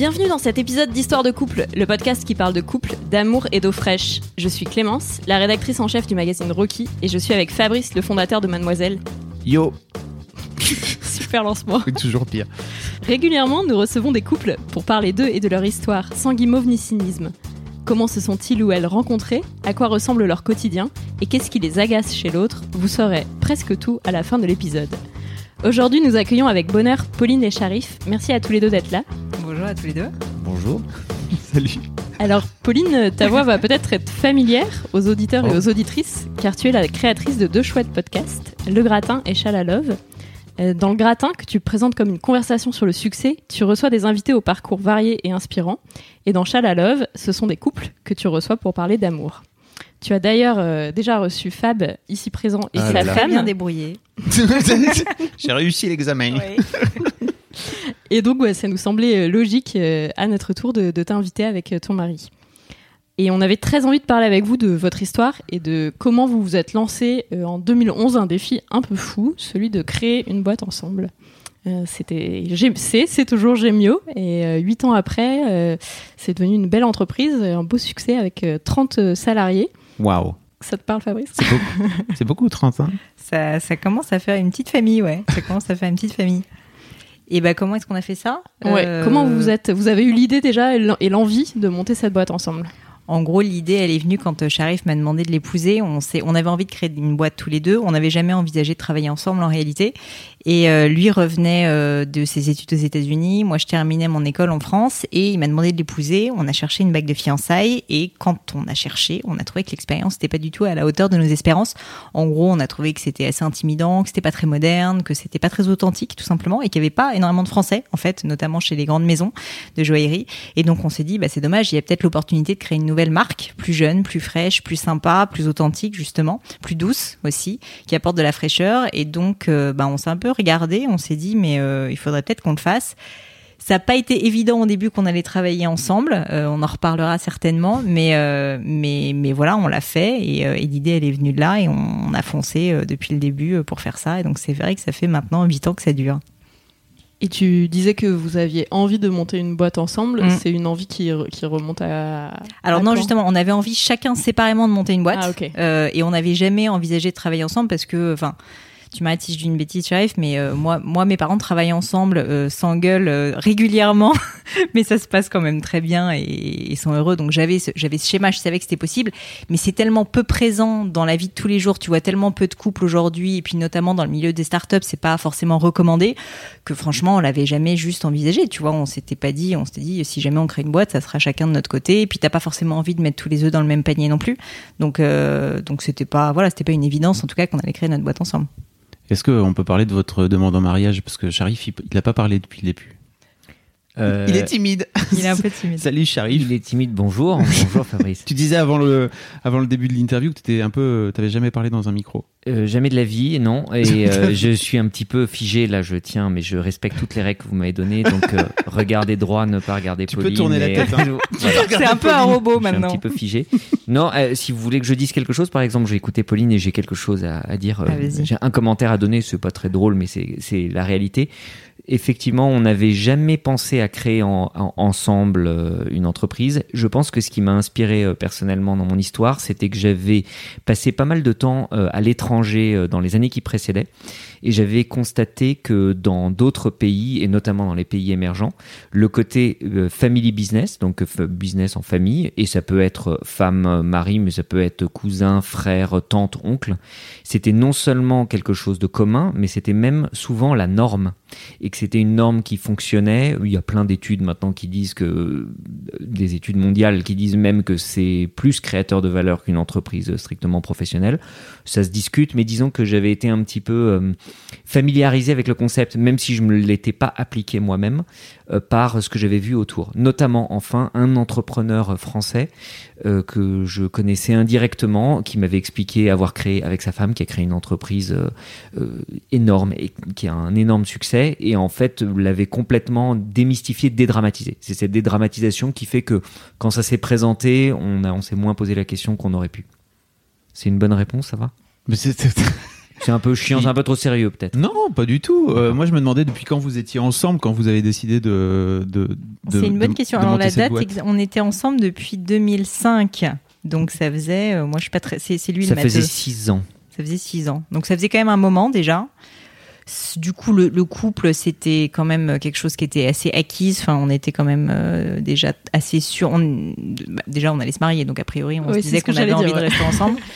Bienvenue dans cet épisode d'Histoire de couple, le podcast qui parle de couple, d'amour et d'eau fraîche. Je suis Clémence, la rédactrice en chef du magazine Rocky, et je suis avec Fabrice, le fondateur de Mademoiselle. Yo, Super lancement. toujours pire. Régulièrement, nous recevons des couples pour parler d'eux et de leur histoire, sans guimauve ni cynisme. Comment se sont-ils ou elles rencontrés? À quoi ressemble leur quotidien? Et qu'est-ce qui les agace chez l'autre? Vous saurez presque tout à la fin de l'épisode. Aujourd'hui, nous accueillons avec bonheur Pauline et Sharif. Merci à tous les deux d'être là. À tous les deux. Bonjour. Salut. Alors, Pauline, ta voix va peut-être être familière aux auditeurs et Oh. aux auditrices, car tu es la créatrice de deux chouettes podcasts, Le Gratin et Chalalove. Euh, Dans Le Gratin, que tu présentes comme une conversation sur le succès, tu reçois des invités au parcours varié et inspirant. Et dans Chalalove, ce sont des couples que tu reçois pour parler d'amour. Tu as d'ailleurs euh, déjà reçu Fab, ici présent, et Ah sa là là. Très bien femme. débrouillé. J'ai réussi l'examen. Et donc, ouais, ça nous semblait euh, logique euh, à notre tour de, de t'inviter avec euh, ton mari. Et on avait très envie de parler avec vous de votre histoire et de comment vous vous êtes lancé euh, en 2011 un défi un peu fou, celui de créer une boîte ensemble. Euh, C'était, c'est, c'est toujours Gemio et euh, huit ans après, euh, c'est devenu une belle entreprise, un beau succès avec euh, 30 salariés. Waouh. Ça te parle, Fabrice? C'est beaucoup, beaucoup 30 ans. Ça, ça commence à faire une petite famille, ouais. Ça commence à faire une petite famille. Et ben comment est-ce qu'on a fait ça? Ouais. Euh, Comment vous êtes Vous avez eu l'idée déjà et l'en- et l'envie de monter cette boîte ensemble? En gros, l'idée, elle est venue quand euh, Sharif m'a demandé de l'épouser. On avait envie de créer une boîte tous les deux. On n'avait jamais envisagé de travailler ensemble en réalité. Et euh, lui revenait euh, de ses études aux États-Unis. Moi, je terminais mon école en France et il m'a demandé de l'épouser. On a cherché une bague de fiançailles et quand on a cherché, on a trouvé que l'expérience n'était pas du tout à la hauteur de nos espérances. En gros, on a trouvé que c'était assez intimidant, que c'était pas très moderne, que c'était pas très authentique, tout simplement, et qu'il n'y avait pas énormément de Français, en fait, notamment chez les grandes maisons de joaillerie. Et donc, on s'est dit, bah, c'est dommage, il y a peut-être l'opportunité de créer une nouvelle marque, plus jeune, plus fraîche, plus sympa, plus authentique, justement, plus douce aussi, qui apporte de la fraîcheur. Et donc, euh, bah, on s'est un peu regardé, on s'est dit, mais euh, il faudrait peut-être qu'on le fasse. Ça n'a pas été évident au début qu'on allait travailler ensemble. euh, on en reparlera certainement, mais euh, mais mais voilà, on l'a fait et, euh, et l'idée elle est venue de là et on, on a foncé depuis le début pour faire ça. Et donc c'est vrai que ça fait maintenant huit ans que ça dure. Et tu disais que vous aviez envie de monter une boîte ensemble. Mm. C'est une envie qui, qui remonte à. Alors à non, justement, on avait envie chacun séparément de monter une boîte. Ah, et on n'avait jamais envisagé de travailler ensemble parce que, enfin, tu m'arrêtes si je dis une bêtise, Sharif, mais euh, moi, moi, mes parents travaillent ensemble, euh, s'engueulent euh, régulièrement, mais ça se passe quand même très bien et, et sont heureux. Donc j'avais, ce, j'avais ce schéma, je savais que c'était possible, mais c'est tellement peu présent dans la vie de tous les jours. Tu vois tellement peu de couples aujourd'hui, et puis notamment dans le milieu des startups, c'est pas forcément recommandé que franchement, on l'avait jamais juste envisagé. Tu vois, on s'était pas dit, on s'était dit, si jamais on crée une boîte, ça sera chacun de notre côté. Et puis t'as pas forcément envie de mettre tous les œufs dans le même panier non plus. Donc, euh, donc c'était pas, voilà, c'était pas une évidence en tout cas qu'on allait créer notre boîte ensemble. Est-ce qu'on peut parler de votre demande en mariage? Parce que Sharif, il n'a pas parlé depuis le début. Euh, Il est timide. Il est un peu timide. Salut Sharif. il est timide. Bonjour. Bonjour Fabrice. Tu disais avant le, avant le début de l'interview que tu étais un peu, t'avais jamais parlé dans un micro. Euh, jamais de la vie, non. Et euh, je suis un petit peu figé là. Je tiens, mais je respecte toutes les règles que vous m'avez données. Donc euh, regardez droit, ne pas regarder Tu peux Pauline. tourner la tête, hein. Voilà. C'est un peu un robot Je suis un maintenant. petit peu figé. Non, euh, si vous voulez que je dise quelque chose, par exemple, j'ai écouté Pauline et j'ai quelque chose à, à dire. euh, Ah, j'ai un commentaire à donner. C'est pas très drôle, mais c'est la réalité. Effectivement, on n'avait jamais pensé à créer en- en- ensemble euh, une entreprise. Je pense que ce qui m'a inspiré euh, personnellement dans mon histoire, c'était que j'avais passé pas mal de temps euh, à l'étranger dans les années qui précédaient. Et j'avais constaté que dans d'autres pays, et notamment dans les pays émergents, le côté euh, family business, donc euh, business en famille, et ça peut être femme, euh, mari, mais ça peut être cousin, frère, tante, oncle, c'était non seulement quelque chose de commun, mais c'était même souvent la norme. Et que c'était une norme qui fonctionnait. Il y a plein d'études maintenant qui disent que, des études mondiales qui disent même que c'est plus créateur de valeur qu'une entreprise strictement professionnelle. Ça se discute, mais disons que j'avais été un petit peu euh, familiarisé avec le concept, même si je ne l'étais pas appliqué moi-même, euh, par ce que j'avais vu autour. Notamment, enfin, un entrepreneur français euh, que je connaissais indirectement, qui m'avait expliqué avoir créé avec sa femme, qui a créé une entreprise énorme et qui a un énorme succès, et en fait l'avait complètement démystifié, dédramatisé. C'est cette dédramatisation qui fait que quand ça s'est présenté, on, on s'est moins posé la question qu'on aurait pu. C'est une bonne réponse, ça va Mais c'est- C'est un peu chiant, c'est un peu trop sérieux peut-être. Non, pas du tout. Euh, moi, je me demandais depuis quand vous étiez ensemble, quand vous avez décidé de. de, de- C'est une bonne de- question. de Alors la date, on était ensemble depuis 2005. Donc ça faisait, euh, moi je suis pas très, c'est lui Ça le faisait matheux. six ans. Ça faisait six ans. Donc ça faisait quand même un moment déjà. Du coup, le, le couple, c'était quand même quelque chose qui était assez acquis. Enfin, on était quand même euh, déjà assez sûr. On, bah, déjà, on allait se marier, donc a priori, on Oui, se disait qu'on avait envie dire, de ouais. rester ensemble.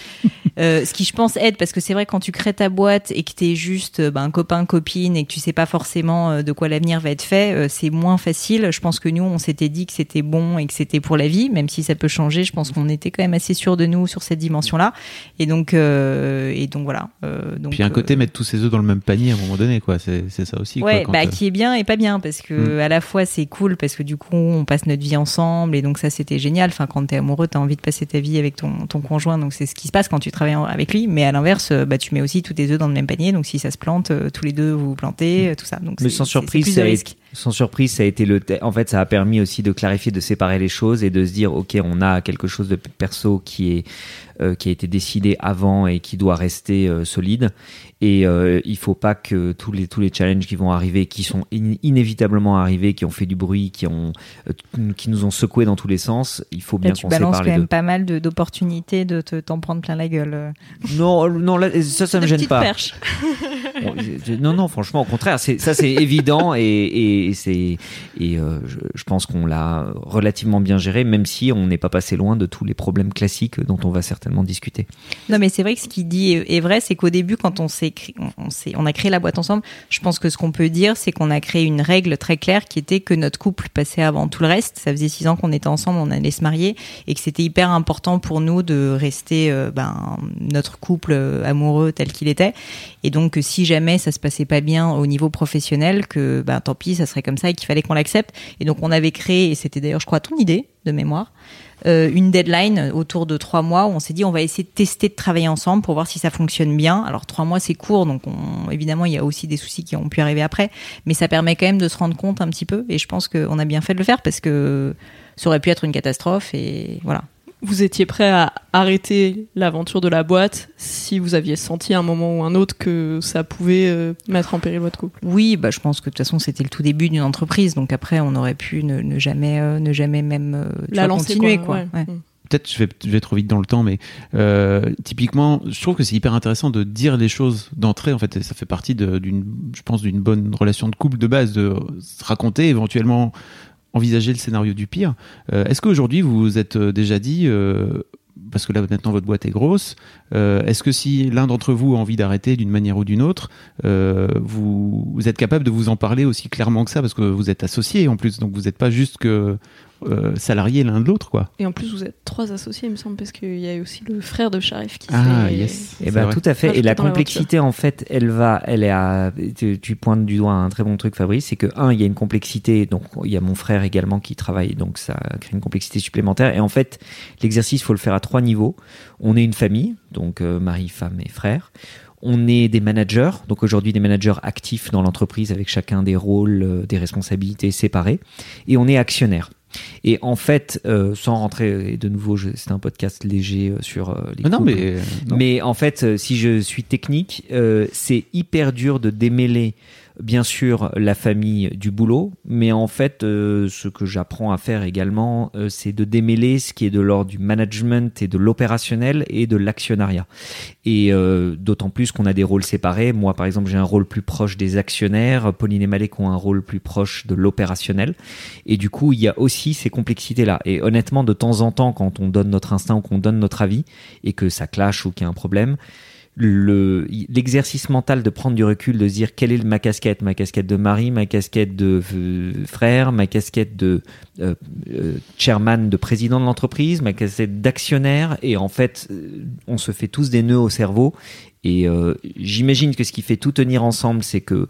Euh, ce qui, je pense, aide parce que c'est vrai quand tu crées ta boîte et que t'es juste euh, ben, copain copine et que tu sais pas forcément euh, de quoi l'avenir va être fait, euh, c'est moins facile. Je pense que nous, on s'était dit que c'était bon et que c'était pour la vie, même si ça peut changer. Je pense qu'on était quand même assez sûr de nous sur cette dimension-là. Et donc, euh, et donc voilà. Euh, donc, Puis un côté euh, mettre tous ses œufs dans le même panier à un moment donné, quoi. C'est c'est ça aussi. Ouais, quoi, quand, bah, euh, qui est bien et pas bien parce que Mm. à la fois c'est cool parce que du coup on passe notre vie ensemble et donc ça c'était génial. Enfin, quand t'es amoureux, t'as envie de passer ta vie avec ton, ton conjoint, donc c'est ce qui se passe quand tu travailles avec lui. Mais à l'inverse, euh, bah, tu mets aussi tous tes œufs dans le même panier, donc si ça se plante, euh, tous les deux vous vous plantez, euh, tout ça. Donc Mais c'est- sans surprise, c'est plus ça de a risques. été- sans surprise, ça a été le. En fait, ça a permis aussi de clarifier, de séparer les choses et de se dire, ok, on a quelque chose de perso qui est euh, qui a été décidé avant et qui doit rester euh, solide. Et euh, il faut pas que tous les tous les challenges qui vont arriver, qui sont in- inévitablement arrivés, qui ont fait du bruit, qui ont euh, qui nous ont secoué dans tous les sens, il faut Là, bien tu qu'on balances sépare quand les même deux. pas mal d'opportunités de te- t'en prendre plein la gueule. Non, non, là, ça, ça me gêne pas. je- non, non, franchement, au contraire, ça c'est évident et, et, et c'est, et euh, je, je pense qu'on l'a relativement bien géré, même si on n'est pas passé loin de tous les problèmes classiques dont on va certainement discuter. Non, mais c'est vrai que ce qu'il dit est vrai, c'est qu'au début, quand on s'est, on, on a créé la boîte ensemble, je pense que ce qu'on peut dire, c'est qu'on a créé une règle très claire qui était que notre couple passait avant tout le reste. Ça faisait six ans qu'on était ensemble, on allait se marier, et que c'était hyper important pour nous de rester euh, ben, notre couple euh, amoureux tel qu'il était. Et donc, si jamais ça se passait pas bien au niveau professionnel, que ben, tant pis, ça serait comme ça et qu'il fallait qu'on l'accepte. Et donc, on avait créé, et c'était d'ailleurs, je crois, ton idée de mémoire, euh, une deadline autour de trois mois où on s'est dit on va essayer de tester de travailler ensemble pour voir si ça fonctionne bien. Alors trois mois c'est court donc on, évidemment il y a aussi des soucis qui ont pu arriver après, mais ça permet quand même de se rendre compte un petit peu et je pense qu'on a bien fait de le faire parce que ça aurait pu être une catastrophe et voilà. Vous étiez prêt à arrêter l'aventure de la boîte si vous aviez senti à un moment ou un autre que ça pouvait euh, mettre en péril votre couple? Oui, bah je pense que de toute façon c'était le tout début d'une entreprise donc après on aurait pu ne, ne jamais euh, ne jamais même euh, tu La vois, lancer continuer quoi. quoi. ouais. Ouais. Mm. peut-être je vais, je vais trop vite dans le temps, mais euh, typiquement, je trouve que c'est hyper intéressant de dire les choses d'entrée. En fait, ça fait partie d'une, je pense, d'une bonne relation de couple de base, de se raconter, éventuellement envisager le scénario du pire. Euh, Est-ce qu'aujourd'hui vous vous êtes euh, déjà dit, euh, parce que là maintenant votre boîte est grosse, est-ce que si l'un d'entre vous a envie d'arrêter d'une manière ou d'une autre, vous, vous êtes capable de vous en parler aussi clairement que ça, parce que vous êtes associés en plus, donc vous n'êtes pas juste que euh, salariés l'un de l'autre, quoi. Et en plus, vous êtes trois associés, il me semble, parce qu'il y a aussi le frère de Sharif qui Ah, yes. Et C'est ben vrai. tout à fait. Et la complexité, en fait, elle va, elle est à. Tu, tu pointes du doigt un très bon truc, Fabrice, c'est que un, il y a une complexité. Donc, il y a mon frère également qui travaille, donc ça crée une complexité supplémentaire. Et en fait, l'exercice, il faut le faire à trois niveaux. On est une famille, donc euh, mari, femme et frère. On est des managers, donc aujourd'hui des managers actifs dans l'entreprise avec chacun des rôles, euh, des responsabilités séparées. Et on est actionnaire. Et en fait, euh, sans rentrer, et de nouveau, c'est un podcast léger euh, sur euh, les Ah non, mais euh, non. Mais en fait, si je suis technique, euh, c'est hyper dur de démêler, bien sûr, la famille du boulot. Mais en fait, euh, ce que j'apprends à faire également, euh, c'est de démêler ce qui est de l'ordre du management et de l'opérationnel et de l'actionnariat. Et euh, d'autant plus qu'on a des rôles séparés. Moi, par exemple, j'ai un rôle plus proche des actionnaires. Pauline et Malek ont un rôle plus proche de l'opérationnel. Et du coup, il y a aussi ces complexités-là. Et honnêtement, de temps en temps, quand on donne notre instinct ou qu'on donne notre avis et que ça clash ou qu'il y a un problème, le l'exercice mental de prendre du recul, de se dire quelle est ma casquette, ma casquette de mari, ma casquette de euh, frère, ma casquette de euh, euh, chairman, de président de l'entreprise, ma casquette d'actionnaire, et en fait, on se fait tous des nœuds au cerveau. Et j'imagine que ce qui fait tout tenir ensemble, c'est que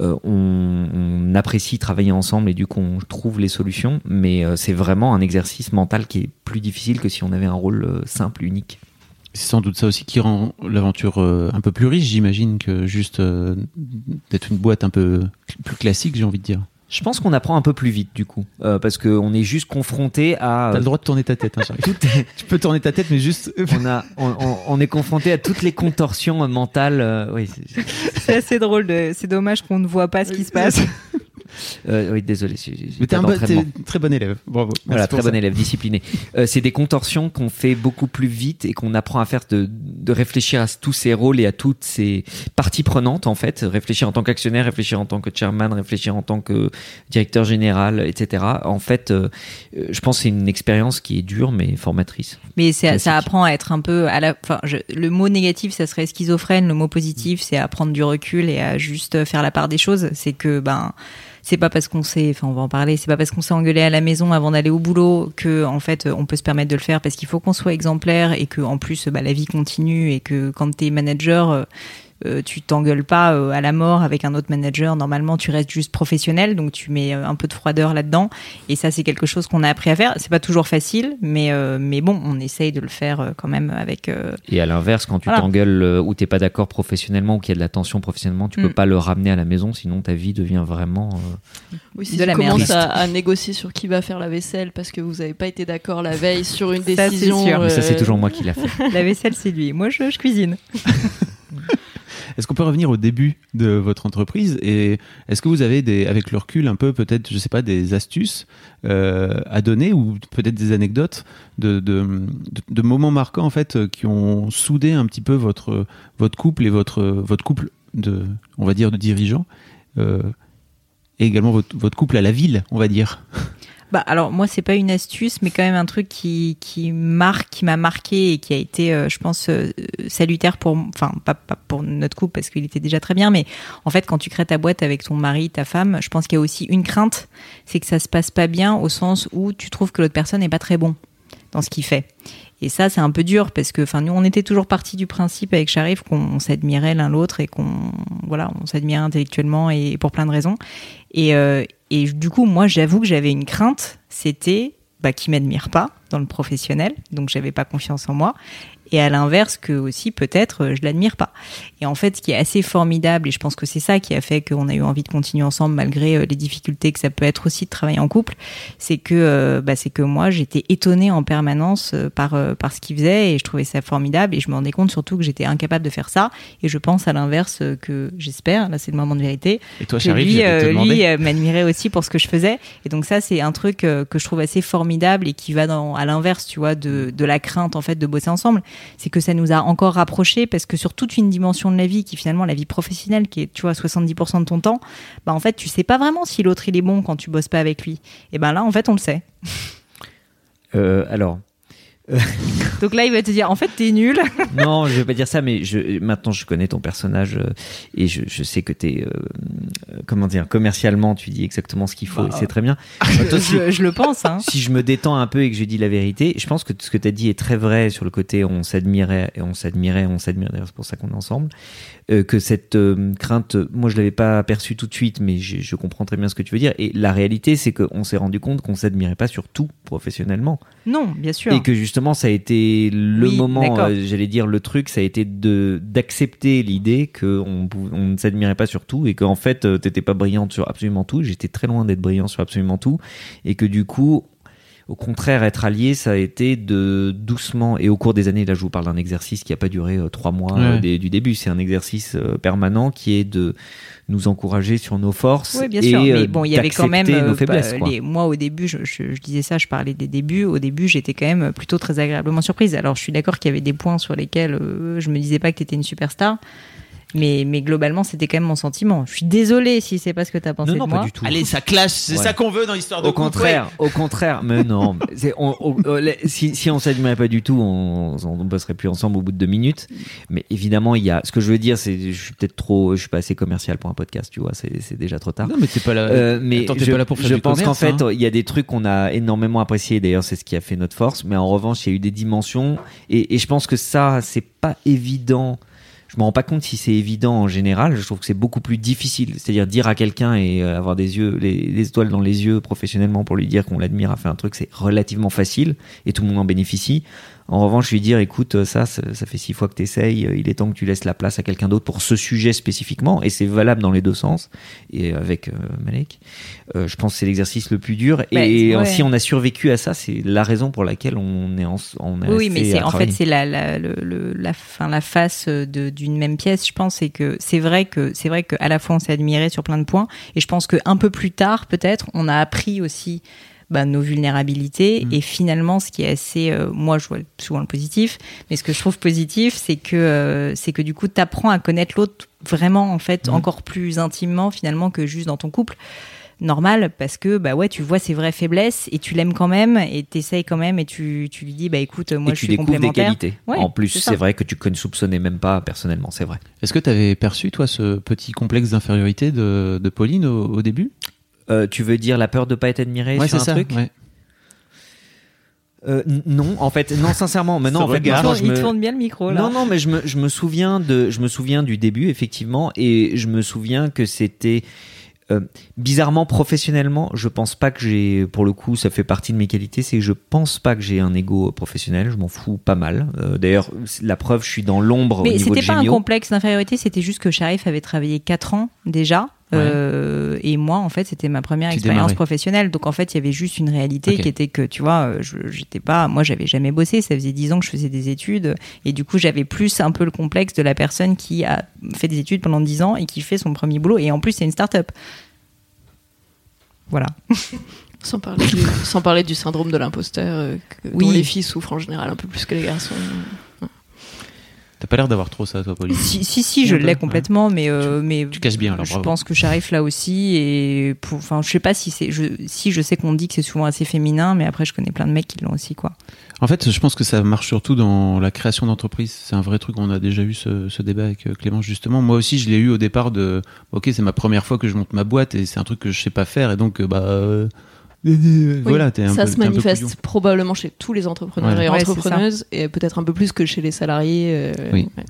on, apprécie travailler ensemble et du coup on trouve les solutions. Mais c'est vraiment un exercice mental qui est plus difficile que si on avait un rôle simple, unique. C'est sans doute ça aussi qui rend l'aventure euh, un peu plus riche, j'imagine, que juste euh, d'être une boîte un peu plus classique, j'ai envie de dire. Je pense qu'on apprend un peu plus vite du coup, euh, parce qu'on est juste confronté à. T'as le droit de tourner ta tête, hein, Charlie. tu peux tourner ta tête, mais juste. on, a, on, on- on est confronté à toutes les contorsions mentales. euh, oui, c'est- C'est assez drôle. de- C'est dommage qu'on ne voit pas ce qui se passe. euh, oui, désolé. Mais t'es un bon, d'entraînement. t'es très bon élève. Bravo. Voilà, Merci très bon élève, discipliné. Euh, c'est des contorsions qu'on fait beaucoup plus vite et qu'on apprend à faire de, de réfléchir à tous ces rôles et à toutes ces parties prenantes en fait. Réfléchir en tant qu'actionnaire, réfléchir en tant que chairman, réfléchir en tant que directeur général, etc. En fait, euh, je pense que c'est une expérience qui est dure mais formatrice. Mais ça apprend à être un peu à la. Enfin, je- le mot négatif, ça serait schizophrène. Le mot positif, c'est à prendre du recul et à juste faire la part des choses. C'est que ben. C'est pas parce qu'on s'est, enfin on va en parler, c'est pas parce qu'on s'est engueulé à la maison avant d'aller au boulot que en fait on peut se permettre de le faire parce qu'il faut qu'on soit exemplaire et que en plus bah, la vie continue et que quand t'es manager, euh, tu t'engueules pas euh, à la mort avec un autre manager. Normalement, tu restes juste professionnel, donc tu mets euh, un peu de froideur là-dedans. Et ça, c'est quelque chose qu'on a appris à faire. C'est pas toujours facile, mais euh, mais bon, on essaye de le faire euh, quand même avec. euh, Et à l'inverse, quand tu Voilà. t'engueules euh, ou t'es pas d'accord professionnellement ou qu'il y a de la tension professionnellement, tu Mm. peux pas le ramener à la maison, sinon ta vie devient vraiment. euh, Oui, si De tu la commences merde. à, à négocier sur qui va faire la vaisselle parce que vous n'avez pas été d'accord la veille sur une Ça, décision. sûr. Mais ça, c'est toujours moi qui l'a fait. la vaisselle, c'est lui. Moi, je, je cuisine. Est-ce qu'on peut revenir au début de votre entreprise et est-ce que vous avez des, avec le recul un peu peut-être, je sais pas, des astuces euh, à donner ou peut-être des anecdotes de, de, moments marquants en fait qui ont soudé un petit peu votre votre couple et votre votre couple de, on va dire, de dirigeants euh, et également votre, votre couple à la ville, on va dire? Bah alors moi c'est pas une astuce mais quand même un truc qui qui marque qui m'a marqué et qui a été euh, je pense euh, salutaire pour enfin pas, pas pour notre couple parce qu'il était déjà très bien mais en fait quand tu crées ta boîte avec ton mari ta femme je pense qu'il y a aussi une crainte c'est que ça se passe pas bien au sens où tu trouves que l'autre personne n'est pas très bon dans ce qu'il fait. Et ça c'est un peu dur parce que enfin nous on était toujours parti du principe avec Sharif qu'on s'admirait l'un l'autre et qu'on voilà on s'admirait intellectuellement et pour plein de raisons. Et, euh, et du coup, moi, j'avoue que j'avais une crainte, c'était bah, qu'il m'admire pas dans le professionnel, donc j'avais pas confiance en moi. Et à l'inverse, que aussi peut-être euh, je l'admire pas. Et en fait, ce qui est assez formidable, et je pense que c'est ça qui a fait qu'on a eu envie de continuer ensemble malgré euh, les difficultés que ça peut être aussi de travailler en couple, c'est que euh, bah, c'est que moi j'étais étonnée en permanence par par ce qu'il faisait et je trouvais ça formidable et je me rendais compte surtout que j'étais incapable de faire ça. Et je pense à l'inverse que j'espère, là c'est le moment de vérité, Et toi, que Charlie, lui, euh, lui euh, m'admirait aussi pour ce que je faisais. Et donc ça, c'est un truc euh, que je trouve assez formidable et qui va dans, à l'inverse, tu vois, de, de la crainte en fait de bosser ensemble. C'est que ça nous a encore rapprochés parce que sur toute une dimension de la vie, qui finalement la vie professionnelle, qui est, tu vois, 70% de ton temps, bah en fait, tu sais pas vraiment si l'autre il est bon quand tu bosses pas avec lui. Et ben là, en fait, on le sait. Euh, alors, Donc là, il va te dire, en fait, t'es nul. non, je vais pas dire ça, mais je, maintenant je connais ton personnage euh, et je, je sais que t'es, euh, euh, comment dire, commercialement, tu dis exactement ce qu'il faut et c'est très bien. Bah, toi, si, je, je le pense. Hein. si je me détends un peu et que je dis la vérité, je pense que ce que tu as dit est très vrai sur le côté on s'admirait et on s'admirait, on s'admire d'ailleurs, c'est pour ça qu'on est ensemble. Euh, que cette euh, crainte, moi je l'avais pas perçue tout de suite, mais je, je comprends très bien ce que tu veux dire. Et la réalité, c'est qu'on s'est rendu compte qu'on s'admirait pas sur tout professionnellement. Non, bien sûr. Et que justement, ça a été le Oui, moment, euh, j'allais dire le truc, ça a été de d'accepter l'idée que on, ne s'admirait pas sur tout et qu'en fait, t'étais pas brillante sur absolument tout. J'étais très loin d'être brillant sur absolument tout et que du coup, au contraire, être allié, ça a été de doucement et au cours des années. Là, je vous parle d'un exercice qui a pas duré euh, trois mois Ouais. euh, des- du début. C'est un exercice euh, permanent qui est de nous encourager sur nos forces Oui, bien et sûr. Mais bon, il y avait quand même euh, nos faiblesses. bah, quoi. les- moi, au début, je, je- je disais ça, je parlais des débuts. Au début, j'étais quand même plutôt très agréablement surprise. Alors, je suis d'accord qu'il y avait des points sur lesquels euh, je me disais pas que tu étais une superstar. Mais, mais globalement, c'était quand même mon sentiment. Je suis désolée si c'est pas ce que t'as pensé Non, non, de pas moi. du tout. Allez, ça clash, c'est Ouais. ça qu'on veut dans l'histoire de Au contraire, au contraire, mais non. C'est- on- on- les- si, si on s'admirait pas du tout, on, on bosserait plus ensemble au bout de deux minutes. Mais évidemment, il y a. Ce que je veux dire, c'est, je suis peut-être trop, je suis pas assez commercial pour un podcast, tu vois. C'est, c'est déjà trop tard. Non, mais t'es pas là. Euh, mais Attends, t'es je, pas là pour faire je du pense qu'en fait, hein. il y a des trucs qu'on a énormément appréciés. D'ailleurs, c'est ce qui a fait notre force. Mais en revanche, il y a eu des dimensions. Et, et je pense que ça, c'est pas évident. Je me rends pas compte si c'est évident en général. Je trouve que c'est beaucoup plus difficile. C'est-à-dire dire à quelqu'un et euh, avoir des yeux, les, les étoiles dans les yeux professionnellement pour lui dire qu'on l'admire a fait un truc, c'est relativement facile et tout le monde en bénéficie. En revanche, lui dire, écoute, euh, ça, ça, ça fait six fois que tu essayes, il est temps que tu laisses la place à quelqu'un d'autre pour ce sujet spécifiquement, et c'est valable dans les deux sens, et avec euh, Malek. Euh, je pense que c'est l'exercice le plus dur, Bah, et ouais. si on a survécu à ça, c'est la raison pour laquelle on est en, on est Oui, mais c'est en fait c'est la la le, la fin la face d'une même pièce. Je pense c'est que c'est vrai que c'est vrai qu'à la fois on s'est admiré sur plein de points et je pense que un peu plus tard peut-être on a appris aussi bah, nos vulnérabilités Mm. et finalement ce qui est assez euh, moi je vois souvent le positif mais ce que je trouve positif c'est que euh, c'est que du coup tu apprends à connaître l'autre vraiment en fait Mm. encore plus intimement finalement que juste dans ton couple normal parce que bah ouais tu vois ses vraies faiblesses et tu l'aimes quand même et t'essayes quand même et tu, tu lui dis bah écoute moi et je tu suis découvres des complémentaire qualités. Ouais, en plus, c'est vrai que tu ne soupçonnais même pas personnellement, c'est vrai. Est-ce que tu avais perçu, toi, ce petit complexe d'infériorité de, de Pauline au, au début? Euh, tu veux dire la peur de pas être admiré Ouais, sur c'est un ça. truc ouais. Euh, Non, en fait, non, sincèrement, mais non, Ce en fait, il, je me- il tourne bien le micro là Non, non, mais je me, je me souviens de, je me souviens du début effectivement, et je me souviens que c'était euh, bizarrement professionnellement. Je pense pas que j'ai, pour le coup, ça fait partie de mes qualités, c'est que je pense pas que j'ai un ego professionnel. Je m'en fous pas mal. Euh, D'ailleurs, la preuve, je suis dans l'ombre au mais c'était pas un complexe d'infériorité c'était juste que Sharif avait travaillé 4 ans déjà Ouais. Euh, et moi en fait c'était ma première Tu expérience démarrais. professionnelle donc en fait il y avait juste une réalité qui était que tu vois euh, j'étais pas moi j'avais jamais bossé ça faisait 10 ans que je faisais des études et du coup j'avais plus un peu le complexe de la personne qui a fait des études pendant 10 ans et qui fait son premier boulot et en plus c'est une start-up voilà Sans parler, du, sans parler du syndrome de l'imposteur, euh, Oui. dont les filles souffrent en général un peu plus que les garçons. T'as pas l'air d'avoir trop ça, toi, Pauline. Si, si, si, je l'ai complètement, mais, euh, mais tu caches bien, alors, je bravo. pense que j'arrive là aussi. Et enfin, je sais pas si c'est, je, si je sais qu'on dit que c'est souvent assez féminin, mais après, je connais plein de mecs qui l'ont aussi, quoi. En fait, je pense que ça marche surtout dans la création d'entreprise. C'est un vrai truc. On a déjà eu ce, ce débat avec euh, Clémence justement. Moi aussi, je l'ai eu au départ de. Ok, c'est ma première fois que je monte ma boîte et c'est un truc que je sais pas faire et donc euh, bah. euh, Oui, voilà, un ça peu- se t'es un peu manifeste probablement chez tous les entrepreneurs Ouais. et Ouais, entrepreneuses, et peut-être un peu plus que chez les salariés. euh, Oui. ouais,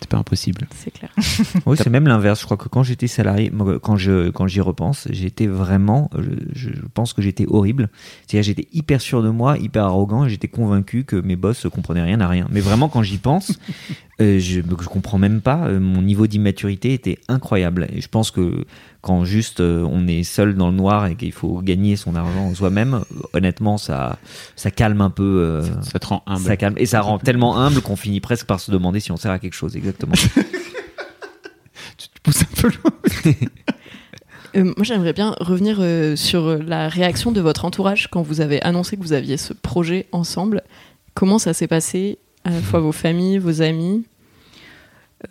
C'est pas impossible. c'est clair. Oui, c'est même l'inverse. Je crois que quand j'étais salarié, quand je quand j'y repense, j'étais vraiment, je, je pense que j'étais horrible. C'est-à-dire j'étais hyper sûr de moi, hyper arrogant, et j'étais convaincu que mes boss comprenaient rien à rien. Mais vraiment, quand j'y pense, euh, je je comprends même pas. euh, Mon niveau d'immaturité était incroyable. Et je pense que quand juste euh, on est seul dans le noir et qu'il faut gagner son argent soi-même, honnêtement, ça ça calme un peu. euh, Ça te rend humble. ça calme et ça rend tellement humble qu'on finit presque par se demander si on sert à quelque chose exactement. Tu te pousses un peu loin. Euh, moi, j'aimerais bien revenir euh, sur la réaction de votre entourage quand vous avez annoncé que vous aviez ce projet ensemble. Comment ça s'est passé à la fois vos familles, vos amis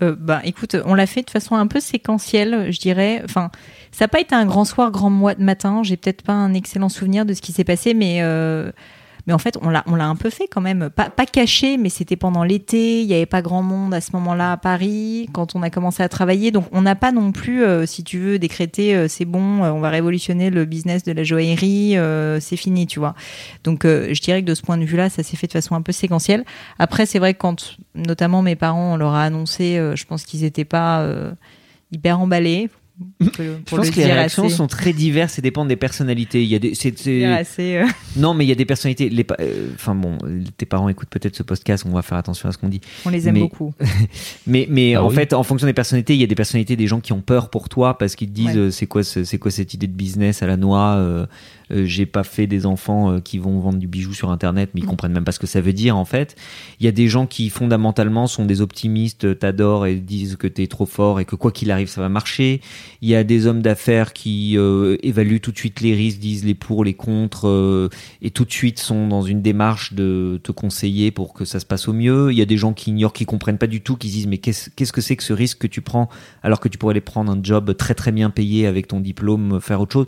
Euh, bah, écoute, on l'a fait de façon un peu séquentielle, je dirais. Enfin, ça n'a pas été un grand soir, grand mois de matin. J'ai peut-être pas un excellent souvenir de ce qui s'est passé, mais euh, mais en fait, on l'a un peu fait quand même. Pas caché, mais c'était pendant l'été. Il y avait pas grand monde à ce moment-là à Paris quand on a commencé à travailler. Donc, on n'a pas non plus, euh, si tu veux, décrété euh, c'est bon, euh, on va révolutionner le business de la joaillerie, c'est fini, tu vois. Donc, je dirais que de ce point de vue-là, ça s'est fait de façon un peu séquentielle. Après, c'est vrai que quand, notamment mes parents, on leur a annoncé, je pense qu'ils n'étaient pas hyper emballés. Pour, Je pense que les réactions assez- sont très diverses et dépendent des personnalités. Il y a des, c'est- c'est- dire assez, euh, non, mais il y a des personnalités. les pa- euh, Enfin bon, tes parents écoutent peut-être ce podcast. On va faire attention à ce qu'on dit. on les aime Mais- beaucoup. Mais, mais Ah en oui. fait, en fonction des personnalités, il y a des personnalités, des gens qui ont peur pour toi parce qu'ils te disent Ouais. euh, c'est quoi, ce- c'est quoi cette idée de business à la noix euh, euh, J'ai pas fait des enfants euh, qui vont vendre du bijou sur Internet, mais ils comprennent même pas ce que ça veut dire en fait. Il y a des gens qui fondamentalement sont des optimistes, euh, t'adorent et disent que t'es trop fort et que quoi qu'il arrive, ça va marcher. Il y a des hommes d'affaires qui euh, évaluent tout de suite les risques, disent les pour, les contre, euh, et tout de suite sont dans une démarche de te conseiller pour que ça se passe au mieux. Il y a des gens qui ignorent, qui comprennent pas du tout, qui disent mais qu'est-ce qu'est-ce que c'est que ce risque que tu prends alors que tu pourrais aller prendre un job très très bien payé avec ton diplôme, faire autre chose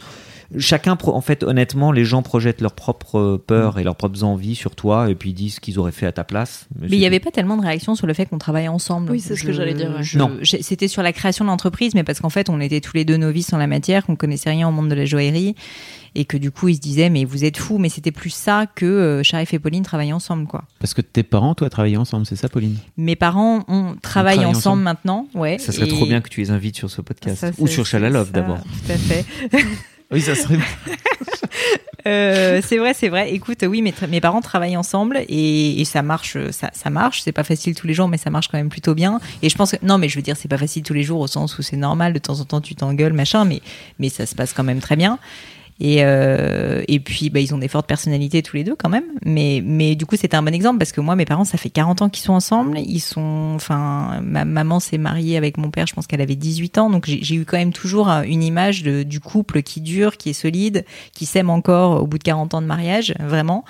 chacun, en fait, honnêtement, les gens projettent leurs propres peurs et leurs propres envies sur toi et puis disent ce qu'ils auraient fait à ta place. Mais il n'y avait pas tellement de réactions sur le fait qu'on travaille ensemble. Oui, c'est ce que j'allais dire. Non. C'était sur la création d'entreprise, mais parce qu'en fait, on était tous les deux novices en la matière, qu'on connaissait rien au monde de la joaillerie et que du coup ils se disaient mais vous êtes fous mais c'était plus ça que euh, Sharif et Pauline travaillaient ensemble quoi parce que tes parents toi travaillaient ensemble c'est ça Pauline? Mes parents on travaille ensemble, maintenant ouais ça serait trop bien que tu les invites sur ce podcast ou sur Chalalov d'abord tout à fait Oui, ça serait. euh, c'est vrai, c'est vrai. Écoute, oui, mes, mes parents travaillent ensemble et, ça marche, ça, ça marche. C'est pas facile tous les jours, mais ça marche quand même plutôt bien. Et je pense que non, mais je veux dire, c'est pas facile tous les jours au sens où c'est normal. De temps en temps, tu t'engueules, machin, mais mais ça se passe quand même très bien. Et, euh, et puis, bah, ils ont des fortes personnalités tous les deux quand même. Mais, mais du coup, c'était un bon exemple parce que moi, mes parents, ça fait 40 ans qu'ils sont ensemble. Ils sont, enfin, ma maman s'est mariée avec mon père, je pense qu'elle avait 18 ans. Donc, j'ai eu quand même toujours une image de, du couple qui dure, qui est solide, qui s'aime encore au bout de 40 ans de mariage, vraiment.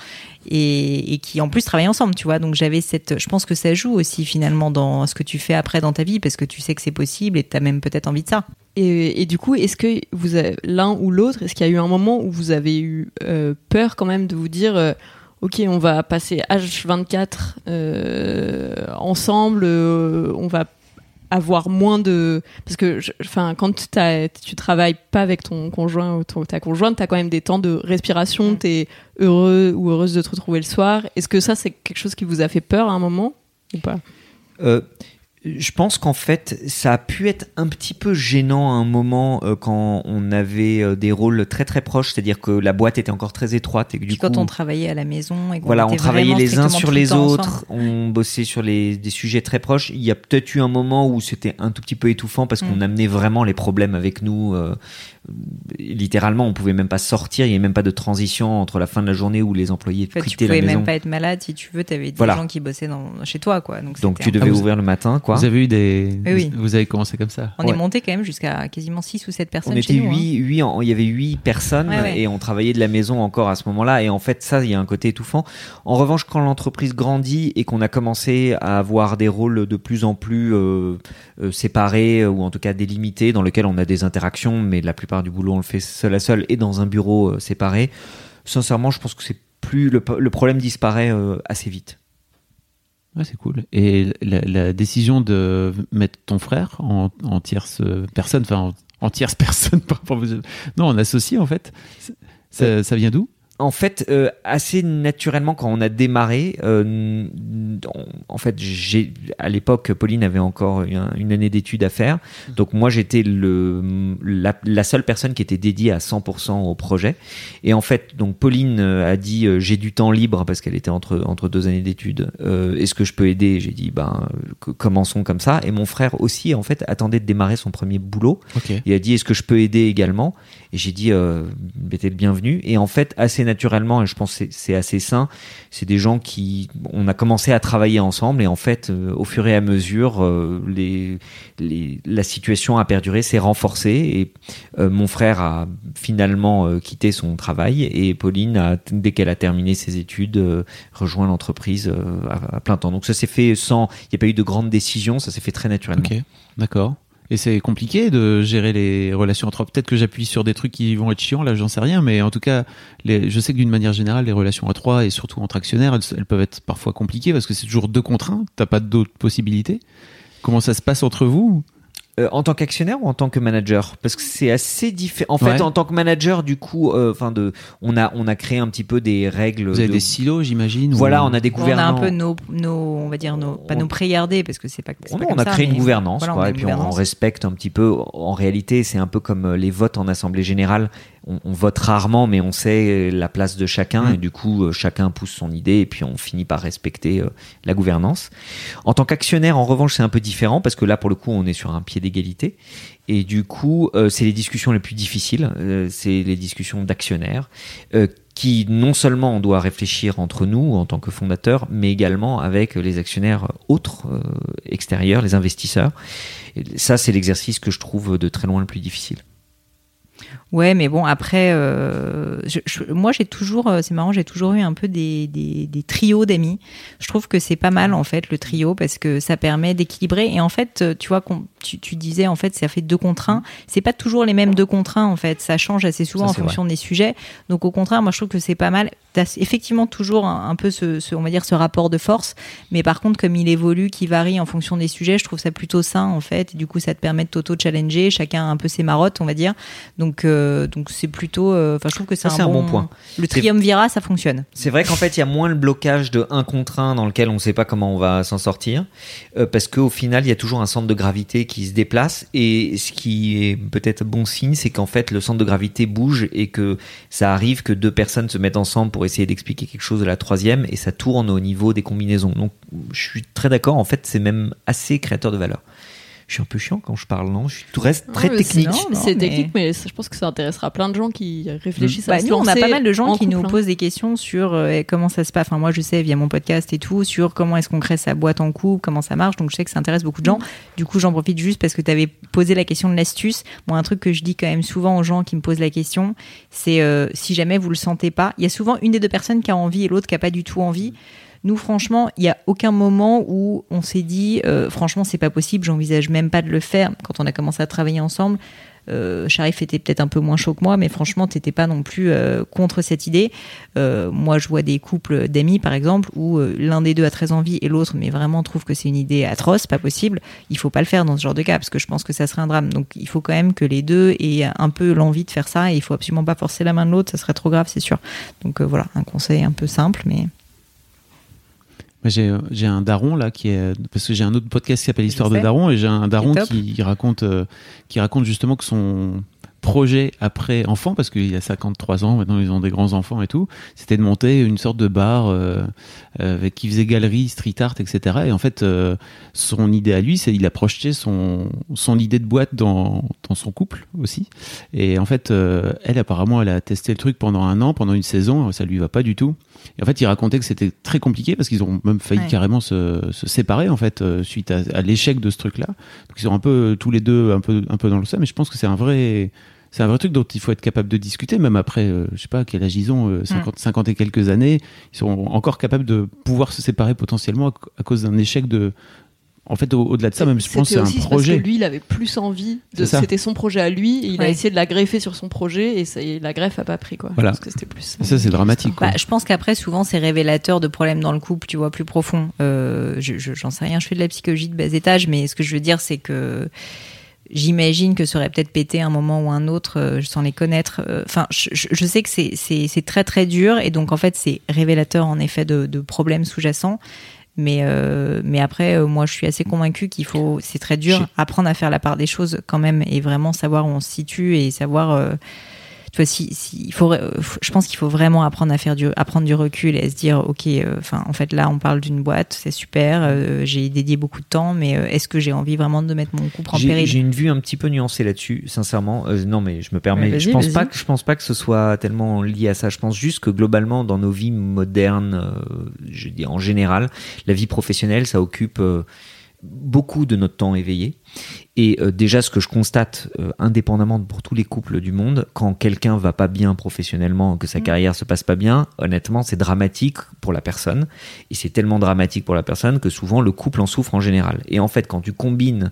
Et, qui en plus travaillent ensemble, tu vois. Donc, j'avais cette, je pense que ça joue aussi finalement dans ce que tu fais après dans ta vie parce que tu sais que c'est possible et tu as même peut-être envie de ça. Et, et, du coup, est-ce que vous l'un ou l'autre, est-ce qu'il y a eu un moment où vous avez eu euh, peur quand même de vous dire, euh, ok, on va passer H24 euh, ensemble, euh, on va avoir moins de parce que enfin quand tu travailles pas avec ton conjoint ou ton, ta conjointe t'as quand même des temps de respiration mm. t'es heureux ou heureuse de te retrouver le soir est-ce que ça c'est quelque chose qui vous a fait peur à un moment ou pas? Euh, je pense qu'en fait, ça a pu être un petit peu gênant à un moment euh, quand on avait euh, des rôles très très proches, c'est-à-dire que la boîte était encore très étroite et que du Puis quand on travaillait à la maison et voilà, on travaillait les uns sur les autres, on bossait sur les des sujets très proches. Il y a peut-être eu un moment où c'était un tout petit peu étouffant parce qu'on mm. amenait vraiment les problèmes avec nous. Euh, littéralement, on pouvait même pas sortir, il n'y avait même pas de transition entre la fin de la journée où les employés en fait, quittaient la maison. Tu pouvais même pas être malade si tu veux, tu avais des gens qui bossaient dans, chez toi, quoi. Donc, Donc tu devais ouvrir le matin, quoi. Vous avez eu des, vous, avez commencé comme ça. On est monté quand même jusqu'à quasiment 6 ou 7 personnes. On était 8, hein. il y avait 8 personnes et on travaillait de la maison encore à ce moment-là. Et en fait, ça, il y a un côté étouffant. En revanche, quand l'entreprise grandit et qu'on a commencé à avoir des rôles de plus en plus euh, euh, séparés ou en tout cas délimités, dans lesquels on a des interactions, mais la plupart du boulot on le fait seul à seul et dans un bureau euh, séparé. Sincèrement, je pense que c'est plus le, problème disparaît euh, assez vite. Ouais, c'est cool. Et la, décision de mettre ton frère en, tierce personne, enfin en, tierce personne, non, en associé en fait, ça, ça vient d'où? En fait, euh, assez naturellement, quand on a démarré, euh, en fait, j'ai à l'époque, Pauline avait encore une, année d'études à faire, donc moi j'étais le la, seule personne qui était dédiée à 100% au projet. Et en fait, donc Pauline euh, a dit j'ai du temps libre parce qu'elle était entre entre deux années d'études. Est-ce que je peux aider? J'ai dit ben commençons comme ça. Et mon frère aussi, en fait, attendait de démarrer son premier boulot. Il a dit est-ce que je peux aider également? Et j'ai dit mettez le bienvenu. Et en fait, assez naturellement, et je pense que c'est assez sain, c'est des gens qui, on a commencé à travailler ensemble et en fait, euh, au fur et à mesure, euh, les, la situation a perduré, s'est renforcée et euh, mon frère a finalement quitté son travail et Pauline, a, dès qu'elle a terminé ses études, rejoint l'entreprise à, à, plein temps. Donc ça s'est fait sans, il n'y a pas eu de grandes décisions, ça s'est fait très naturellement. Ok, d'accord. Et c'est compliqué de gérer les relations entre. Peut-être que j'appuie sur des trucs qui vont être chiants, là, j'en sais rien, mais en tout cas, je sais que d'une manière générale, les relations à trois et surtout entre actionnaires, elles, peuvent être parfois compliquées parce que c'est toujours deux contre un. T'as pas d'autres possibilités. Comment ça se passe entre vous? Euh, en tant qu'actionnaire ou en tant que manager? Parce que c'est assez différent. En fait, en tant que manager, du coup, euh, enfin de, on a on a créé un petit peu des règles. Vous avez des silos, j'imagine. Voilà, on a des gouvernants. On a un peu nos, nos on va dire nos, pas nos pré-gardés parce que c'est pas. On, on a créé une gouvernance, quoi, et puis on, respecte un petit peu. En réalité, c'est un peu comme euh, les votes en assemblée générale on, vote rarement, mais on sait la place de chacun, mm. et du coup, euh, chacun pousse son idée, et puis on finit par respecter euh, la gouvernance. En tant qu'actionnaire, en revanche, c'est un peu différent, parce que là, pour le coup, on est sur un pied d'égalité, et du coup, euh, c'est les discussions les plus difficiles, c'est les discussions d'actionnaires qui non seulement on doit réfléchir entre nous en tant que fondateurs, mais également avec les actionnaires autres euh, extérieurs, les investisseurs. Et ça, c'est l'exercice que je trouve de très loin le plus difficile. Ouais, mais bon, après, euh, je, je- moi j'ai toujours, euh, c'est marrant, j'ai toujours eu un peu des, des, des trios d'amis. Je trouve que c'est pas mal en fait le trio parce que ça permet d'équilibrer. Et en fait, euh, tu vois, tu, tu disais en fait, ça fait deux contre un. C'est pas toujours les mêmes deux contre un en fait. Ça change assez souvent Ça, en fonction des sujets. Donc au contraire, moi je trouve que c'est pas mal. T'as effectivement toujours un, un peu ce, ce, on va dire, ce rapport de force. Mais par contre, comme il évolue, qui varie en fonction des sujets, je trouve ça plutôt sain en fait. Et du coup, ça te permet de t'auto-challenger. Chacun a un peu ses marottes, on va dire. Donc, euh, donc c'est plutôt. euh, Enfin, je trouve que c'est un, bon point. Le triumvirat, ça fonctionne. C'est vrai qu'en fait, il y a moins le blocage de un contre un dans lequel on ne sait pas comment on va s'en sortir, euh, parce qu'au final, il y a toujours un centre de gravité qui se déplace, et ce qui est peut-être bon signe, c'est qu'en fait, le centre de gravité bouge et que ça arrive que deux personnes se mettent ensemble pour essayer d'expliquer quelque chose de la troisième, et ça tourne au niveau des combinaisons. Donc, je suis très d'accord. En fait, c'est même assez créateur de valeur. Je suis un peu chiant quand je parle, non? Je suis tout reste très technique. c'est- mais- technique, mais je pense que ça intéressera plein de gens qui réfléchissent à Bah, se nous, on a pas mal de gens en qui nous couple, hein. posent des questions sur euh, comment ça se passe. Enfin, moi, je sais via mon podcast et tout, sur comment est-ce qu'on crée sa boîte en couple, comment ça marche. Donc, je sais que ça intéresse beaucoup de gens. Du coup, j'en profite juste parce que tu avais posé la question de l'astuce. Moi, un truc que je dis quand même souvent aux gens qui me posent la question, c'est euh, si jamais vous le sentez pas, il y a souvent une des deux personnes qui a envie et l'autre qui a pas du tout envie. Nous, franchement, il y a aucun moment où on s'est dit, euh, franchement, c'est pas possible, j'envisage même pas de le faire. Quand on a commencé à travailler ensemble, euh, Sharif était peut-être un peu moins chaud que moi, mais franchement, t'étais pas non plus euh, contre cette idée. Euh, moi, je vois des couples d'amis, par exemple, où euh, l'un des deux a très envie et l'autre, mais vraiment trouve que c'est une idée atroce, pas possible. Il faut pas le faire dans ce genre de cas, parce que je pense que ça serait un drame. Donc, il faut quand même que les deux aient un peu l'envie de faire ça, et il faut absolument pas forcer la main de l'autre, ça serait trop grave, c'est sûr. Donc euh, voilà, un conseil un peu simple, mais J'ai un daron là qui est parce que j'ai un autre podcast qui s'appelle Histoire de daron et j'ai un daron qui raconte euh, qui raconte justement que son projet après enfant parce qu'il a 53 ans maintenant ils ont des grands enfants et tout c'était de monter une sorte de bar euh, euh, avec qui faisait galerie street art etc et en fait euh, son idée à lui c'est il a projeté son son idée de boîte dans dans son couple aussi et en fait euh, elle apparemment elle a testé le truc pendant un an pendant une saison ça lui va pas du tout et en fait, il racontait que c'était très compliqué parce qu'ils ont même failli Ouais. carrément se, se séparer en fait suite à, à l'échec de ce truc-là. Donc ils sont un peu tous les deux un peu un peu dans le ça, mais je pense que c'est un vrai c'est un vrai truc dont il faut être capable de discuter même après euh, je sais pas quel âge ils ont euh, 50 50 et quelques années, ils sont encore capables de pouvoir se séparer potentiellement à, à cause d'un échec de en fait au- au-delà de ça même je pense que c'est un parce projet. que lui, il avait plus envie. de-. C'était son projet à lui. Et il a essayé de la greffer sur son projet et, ça, et la greffe a pas pris quoi. Voilà. Parce que c'était plus. Ça c'est dramatique quoi. Bah, je pense qu'après, souvent, c'est révélateur de problèmes dans le couple, tu vois, plus profonds. Euh, je, je- j'en sais rien, je fais de la psychologie de bas étage, mais ce que je veux dire, c'est que j'imagine que ça aurait peut-être pété un moment ou un autre, euh, sans les connaître. Euh, Enfin, je, je- je sais que c'est, très très dur, et donc en fait, c'est révélateur en effet de, de problèmes sous-jacents. Mais, euh, mais après, euh, moi, je suis assez convaincue qu'il faut, c'est très dur, apprendre à faire la part des choses quand même, et vraiment savoir où on se situe et savoir. Euh, tu vois, si, si, il faut, faut- je pense qu'il faut vraiment apprendre à faire du, à prendre du recul et à se dire, ok, euh, enfin, en fait, là, on parle d'une boîte, c'est super, euh, j'ai dédié beaucoup de temps, mais euh, est-ce que j'ai envie vraiment de mettre mon couple en péril? j'ai une vue un petit peu nuancée là-dessus, sincèrement. Non, mais je me permets. Je pense pas que je pense pas que ce soit tellement lié à ça. Je pense juste que globalement, dans nos vies modernes, je dis en général, la vie professionnelle, ça occupe beaucoup de notre temps éveillé. Et euh, déjà, ce que je constate, euh, indépendamment pour tous les couples du monde, quand quelqu'un va pas bien professionnellement, que sa carrière se passe pas bien, honnêtement, c'est dramatique pour la personne. Et c'est tellement dramatique pour la personne que souvent le couple en souffre en général. Et en fait, quand tu combines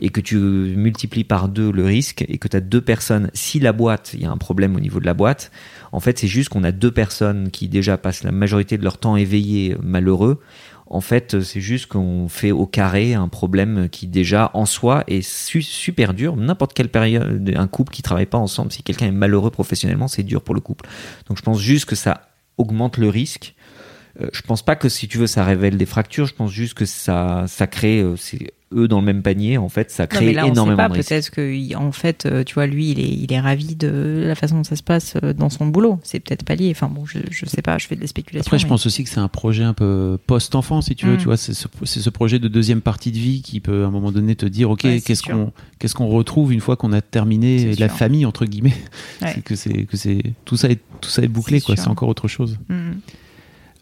et que tu multiplies par deux le risque et que tu as deux personnes, si la boîte, il y a un problème au niveau de la boîte, en fait, c'est juste qu'on a deux personnes qui déjà passent la majorité de leur temps éveillés malheureux. En fait, c'est juste qu'on fait au carré un problème qui déjà en soi est su- super dur. N'importe quelle période, un couple qui travaille pas ensemble, si quelqu'un est malheureux professionnellement, c'est dur pour le couple. Donc je pense juste que ça augmente le risque. Euh, je pense pas que si tu veux ça révèle des fractures. Je pense juste que ça ça crée euh, eux dans le même panier, en fait, ça Non, crée mais là, on énormément sait pas. de risques. Peut-être que, en fait, euh, tu vois, lui, il est, il est ravi de la façon dont ça se passe euh, dans son boulot. C'est peut-être pas lié. Enfin bon, je, je sais pas. Je fais de la spéculation. Après, je pense aussi que c'est un projet un peu post-enfant, si tu veux. Mm. Tu vois, c'est ce, c'est ce projet de deuxième partie de vie qui peut, à un moment donné, te dire, ok, Ouais, qu'est-ce qu'on, qu'est-ce qu'on retrouve une fois qu'on a terminé la sûr. famille entre guillemets. Ouais. C'est que c'est que c'est tout ça est tout ça est bouclé, quoi. C'est encore autre chose. Mhm.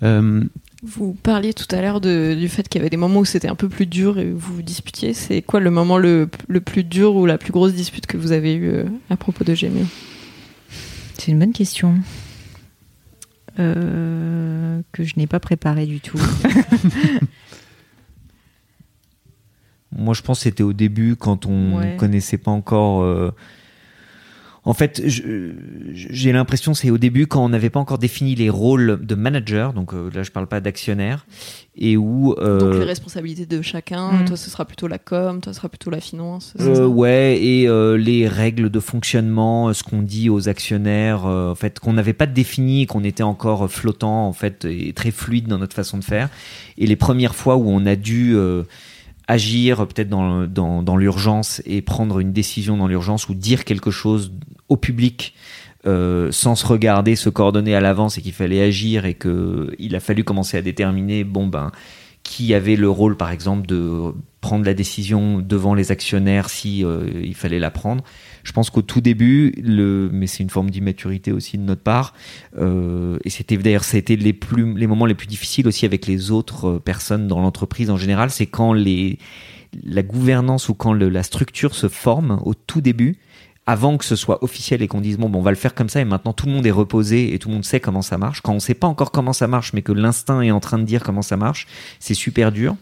Euh, Vous parliez tout à l'heure de- du fait qu'il y avait des moments où c'était un peu plus dur et où vous vous disputiez. C'est quoi le moment le, le plus dur ou la plus grosse dispute que vous avez eue euh, à propos de Gémio C'est une bonne question. Euh, que je n'ai pas préparé du tout. Moi, je pense que c'était au début quand on Ouais. connaissait pas encore. euh, En fait, j'ai l'impression c'est au début quand on n'avait pas encore défini les rôles de manager. Donc euh, là, je parle pas d'actionnaire et où. euh, Donc les responsabilités de chacun. Mm. Toi, ce sera plutôt la com, toi, ce sera plutôt la finance. Euh, ça ouais, et euh, les règles de fonctionnement, ce qu'on dit aux actionnaires, euh, en fait, qu'on n'avait pas défini, qu'on était encore flottant, en fait, et très fluide dans notre façon de faire. Et les premières fois où on a dû euh, agir peut-être dans, dans, dans l'urgence et prendre une décision dans l'urgence ou dire quelque chose au public euh, sans se regarder, se coordonner à l'avance et qu'il fallait agir et que il a fallu commencer à déterminer bon ben qui avait le rôle par exemple de prendre la décision devant les actionnaires si euh, il fallait la prendre. Je pense qu'au tout début, le, mais c'est une forme d'immaturité aussi de notre part, euh, et c'était d'ailleurs c'était les plus les moments les plus difficiles aussi avec les autres euh, personnes dans l'entreprise en général, c'est quand les la gouvernance ou quand la structure se forme au tout début, avant que ce soit officiel et qu'on dise bon, bon on va le faire comme ça et maintenant tout le monde est reposé et tout le monde sait comment ça marche. Quand on sait pas encore comment ça marche, mais que l'instinct est en train de dire comment ça marche, c'est super dur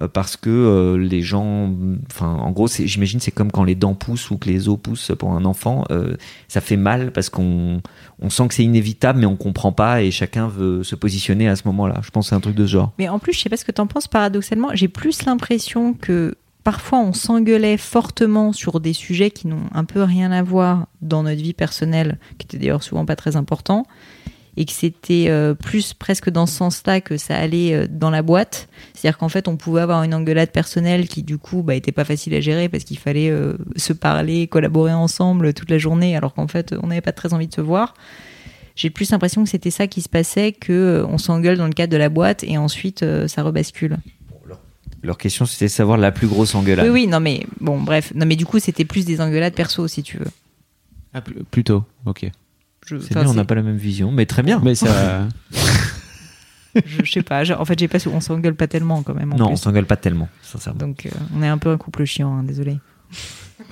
euh, parce que euh, les gens, enfin en gros, j'imagine c'est comme quand les dents poussent ou que les os poussent pour un enfant, euh, ça fait mal parce qu'on on sent que c'est inévitable mais on comprend pas et chacun veut se positionner à ce moment-là. Je pense que c'est un truc de ce genre. Mais en plus, je sais pas ce que t'en penses paradoxalement, j'ai plus l'impression que parfois on s'engueulait fortement sur des sujets qui n'ont un peu rien à voir dans notre vie personnelle, qui étaient d'ailleurs souvent pas très importants, et que c'était euh, plus presque dans ce sens-là que ça allait euh, dans la boîte. C'est-à-dire qu'en fait, on pouvait avoir une engueulade personnelle qui du coup bah, était pas facile à gérer parce qu'il fallait euh, se parler, collaborer ensemble toute la journée, alors qu'en fait, on n'avait pas très envie de se voir. J'ai plus l'impression que c'était ça qui se passait, que on s'engueule dans le cadre de la boîte et ensuite ça rebascule. Leur question c'était de savoir la plus grosse engueulade. Oui, oui, non mais bon, bref, non mais du coup c'était plus des engueulades perso si tu veux. ah, pl- plutôt, ok. Je, C'est bien, on n'a pas la même vision, mais très bien. Mais ça, je, je sais pas. je- en fait, j'ai pas, on s'engueule pas tellement quand même. en non, on plus. s'engueule pas tellement, sincèrement. Donc euh, on est un peu un couple chiant, hein, désolé.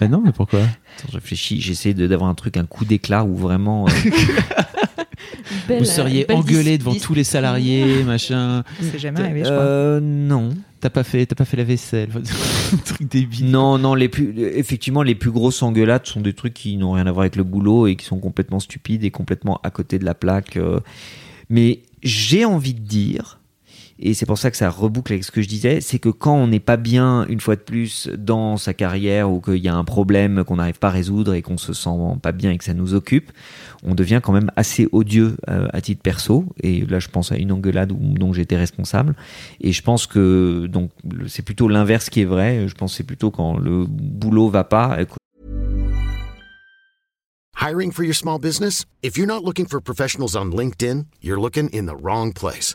bah non, mais pourquoi? Attends, je réfléchis, j'essaie de- d'avoir un truc, un coup d'éclat où vraiment. euh, Vous seriez engueulé devant tous les salariés, machin. C'est jamais arrivé, je crois. euh, non. T'as pas fait, t'as pas fait la vaisselle, truc débile. Non, non, les plus, effectivement, les plus grosses engueulades sont des trucs qui n'ont rien à voir avec le boulot et qui sont complètement stupides et complètement à côté de la plaque. euh. Mais j'ai envie de dire, et c'est pour ça que ça reboucle avec ce que je disais, c'est que quand on n'est pas bien, une fois de plus, dans sa carrière ou qu'il y a un problème qu'on n'arrive pas à résoudre et qu'on se sent pas bien et que ça nous occupe, on devient quand même assez odieux euh, à titre perso. Et là, je pense à une engueulade dont j'étais responsable. Et je pense que donc c'est plutôt l'inverse qui est vrai. Je pense c'est plutôt quand le boulot va pas. Hiring for your small business? If you're not looking for professionals on LinkedIn, you're looking in the wrong place.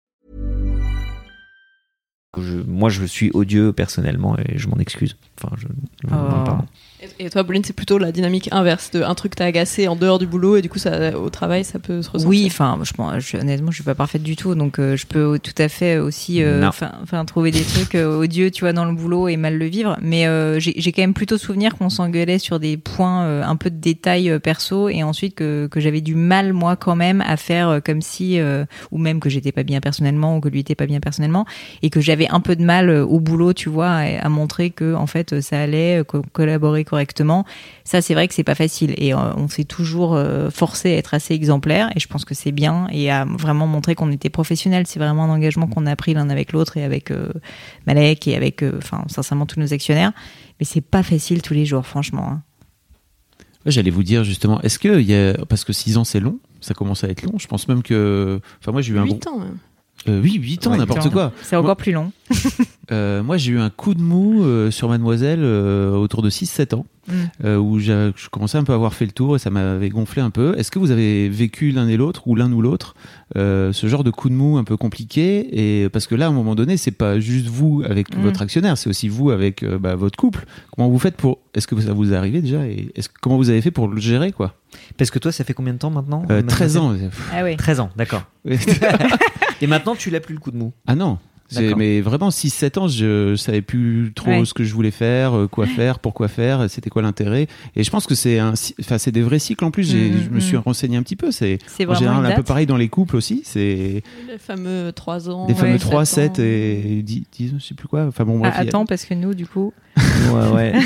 Je- moi, je suis odieux personnellement et je m'en excuse. Enfin, je, je- Oh. pardon. Et, toi, Pauline, c'est plutôt la dynamique inverse de un truc t'a agacé en dehors du boulot et du coup, ça, au travail, ça peut se ressentir. Oui, enfin, je, je- honnêtement, je suis pas parfaite du tout, donc euh, je peux tout à fait aussi, euh, enfin, trouver des trucs euh, odieux, tu vois, dans le boulot et mal le vivre. Mais euh, j'ai j'ai quand même plutôt souvenir qu'on s'engueulait sur des points, euh, un peu de détails euh, perso, et ensuite que, que j'avais du mal moi quand même à faire euh, comme si, euh, ou même que j'étais pas bien personnellement ou que lui était pas bien personnellement, et que j'avais j'avais un peu de mal euh, au boulot, tu vois, à, à montrer que en fait ça allait, euh, co- collaborer correctement. Ça, c'est vrai que c'est pas facile et euh, on s'est toujours euh, forcé à être assez exemplaire et je pense que c'est bien et à vraiment montrer qu'on était professionnel. C'est vraiment un engagement qu'on a pris l'un avec l'autre et avec euh, Malek et avec, euh, enfin, sincèrement tous nos actionnaires. Mais c'est pas facile tous les jours, franchement. hein. J'allais vous dire justement, est-ce que il y a parce que 6 ans c'est long, ça commence à être long. Je pense même que, enfin moi j'ai eu un gros, 8 ans. hein. Euh, oui 8 ans Ouais, n'importe huit ans. quoi. C'est encore plus long. Euh, moi j'ai eu un coup de mou euh, sur Mademoiselle euh, autour de 6-7 ans, Mm. euh, où je commençais un peu à avoir fait le tour et ça m'avait gonflé un peu. Est-ce que vous avez vécu l'un et l'autre ou l'un ou l'autre euh, ce genre de coup de mou un peu compliqué et parce que là à un moment donné c'est pas juste vous avec Mm. votre actionnaire, c'est aussi vous avec euh, bah, votre couple. Comment vous faites pour Est-ce que ça vous est arrivé déjà et est-ce comment vous avez fait pour le gérer quoi? Parce que toi, ça fait combien de temps maintenant Euh, mademoiselle 13 ans. Ah ouais. 13 ans, d'accord. Et maintenant, tu l'as plus le coup de mou. Ah non. Mais vraiment, 6-7 ans, je, je savais plus trop Ouais. ce que je voulais faire, euh, quoi faire, pourquoi faire, c'était quoi l'intérêt. Et je pense que c'est enfin, c'est des vrais cycles en plus. Mhm, je me suis mhm. renseigné un petit peu. C'est C'est en vraiment général une un peu pareil dans les couples aussi. C'est Les fameux 3 ans. des fameux ouais, 3, 7 7 et 10, 10, je sais plus quoi. Enfin bon, bref, Ah, y a- attends, parce que nous, du coup, Ouais, ouais.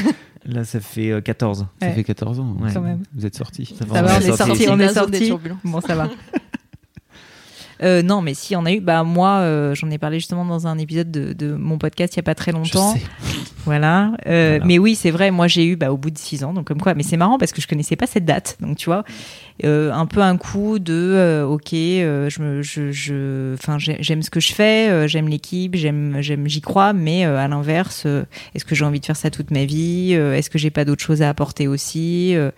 Là, ça fait euh, 14. ça Ouais. fait 14 ans. Ouais. quand même. Vous êtes sortis. Ça Ça va, on est sorti. sorti, on est zone des sorti. turbulences. Bon, ça va. Euh, non, mais si on a eu, bah moi, euh, j'en ai parlé justement dans un épisode de, de mon podcast il y a pas très Je longtemps. sais. Voilà. Euh, Voilà. Mais oui, c'est vrai. Moi, j'ai eu bah, au bout de six ans, donc comme quoi. Mais c'est marrant parce que je connaissais pas cette date. Donc tu vois, euh, un peu un coup de, euh, ok, euh, je me, je, je, j'aime ce que je fais, euh, j'aime l'équipe, j'aime, j'aime, j'y crois. Mais euh, à l'inverse, euh, est-ce que j'ai envie de faire ça toute ma vie Euh, Est-ce que j'ai pas d'autres choses à apporter aussi Euh,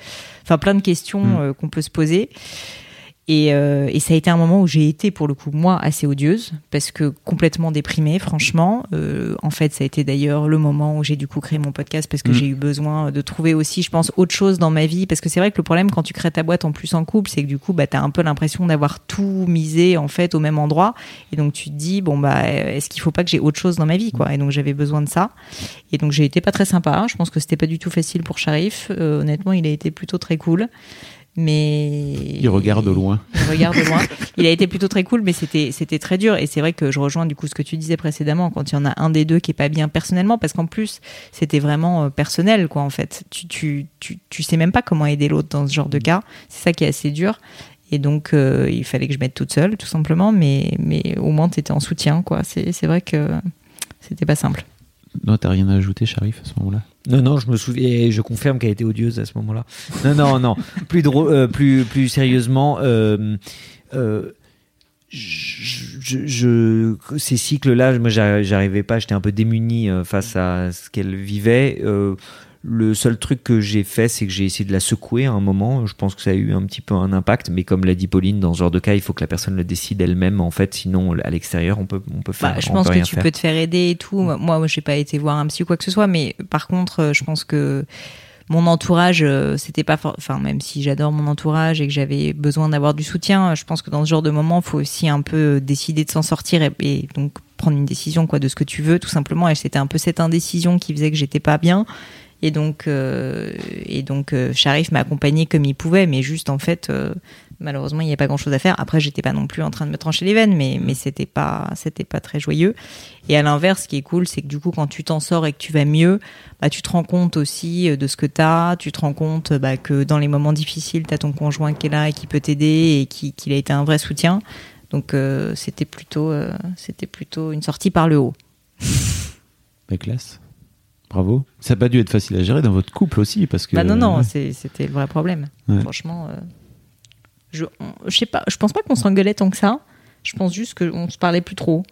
Enfin, plein de questions Mm. euh, qu'on peut se poser. Et, euh, et ça a été un moment où j'ai été, pour le coup, moi, assez odieuse, parce que complètement déprimée, franchement. Euh, en fait, ça a été d'ailleurs le moment où j'ai du coup créé mon podcast, parce que Mm. j'ai eu besoin de trouver aussi, je pense, autre chose dans ma vie. Parce que c'est vrai que le problème quand tu crées ta boîte en plus en couple, c'est que du coup, bah, tu as un peu l'impression d'avoir tout misé, en fait, au même endroit. Et donc, tu te dis, bon, bah, est-ce qu'il faut pas que j'ai autre chose dans ma vie, quoi? Et donc, j'avais besoin de ça. Et donc, j'ai été pas très sympa. Je pense que c'était pas du tout facile pour Sharif. Euh, honnêtement, il a été plutôt très cool. Mais Il regarde loin. il regarde de loin. Il a été plutôt très cool, mais c'était c'était très dur. Et c'est vrai que je rejoins du coup ce que tu disais précédemment, quand il y en a un des deux qui est pas bien personnellement, parce qu'en plus c'était vraiment euh, personnel, quoi. En fait, tu tu tu tu sais même pas comment aider l'autre dans ce genre de cas. C'est ça qui est assez dur. Et donc euh, il fallait que je mette toute seule, tout simplement. Mais mais au moins t'étais en soutien, quoi. C'est c'est vrai que c'était pas simple. Non, t'as rien à ajouter, Sharif, à ce moment-là? Non, non, je me souviens, et je confirme qu'elle était odieuse à ce moment-là. Non, non, non. Plus drôle, euh, plus, plus sérieusement, euh, euh, je, je- je- ces cycles-là, moi, j'arri- j'arrivais pas, j'étais un peu démuni face à ce qu'elle vivait. Euh, le seul truc que j'ai fait, c'est que j'ai essayé de la secouer à un moment. Je pense que ça a eu un petit peu un impact, mais comme l'a dit Pauline, dans ce genre de cas, il faut que la personne le décide elle-même. En fait, sinon, à l'extérieur, on peut, on peut faire. Bah, je pense que tu faire. peux te faire aider et tout. Moi, moi, j'ai pas été voir un psy ou quoi que ce soit, mais par contre, euh, je pense que mon entourage, euh, c'était pas, enfin, même si j'adore mon entourage et que j'avais besoin d'avoir du soutien, je pense que dans ce genre de moment, faut aussi un peu décider de s'en sortir et, et donc prendre une décision, quoi, de ce que tu veux, tout simplement. Et c'était un peu cette indécision qui faisait que j'étais pas bien. Et donc, euh, et donc, euh, Sharif m'a accompagné comme il pouvait, mais juste en fait, euh, malheureusement, il n'y a pas grand chose à faire. Après, j'étais pas non plus en train de me trancher les veines, mais, mais c'était pas, pas très joyeux. Et à l'inverse, ce qui est cool, c'est que du coup, quand tu t'en sors et que tu vas mieux, bah, tu te rends compte aussi de ce que tu as, tu te rends compte bah, que dans les moments difficiles, tu as ton conjoint qui est là et qui peut t'aider et qui, qu'il a été un vrai soutien. Donc, c'était plutôt, plutôt une sortie par le haut. La classe. Bravo. Ça n'a pas dû être facile à gérer dans votre couple aussi, parce que. Bah non, non, Ouais. c'était le vrai problème. Ouais. Franchement, euh, je, on- je sais pas, je pense pas qu'on s'engueulait tant que ça. Je pense juste qu'on se parlait plus trop.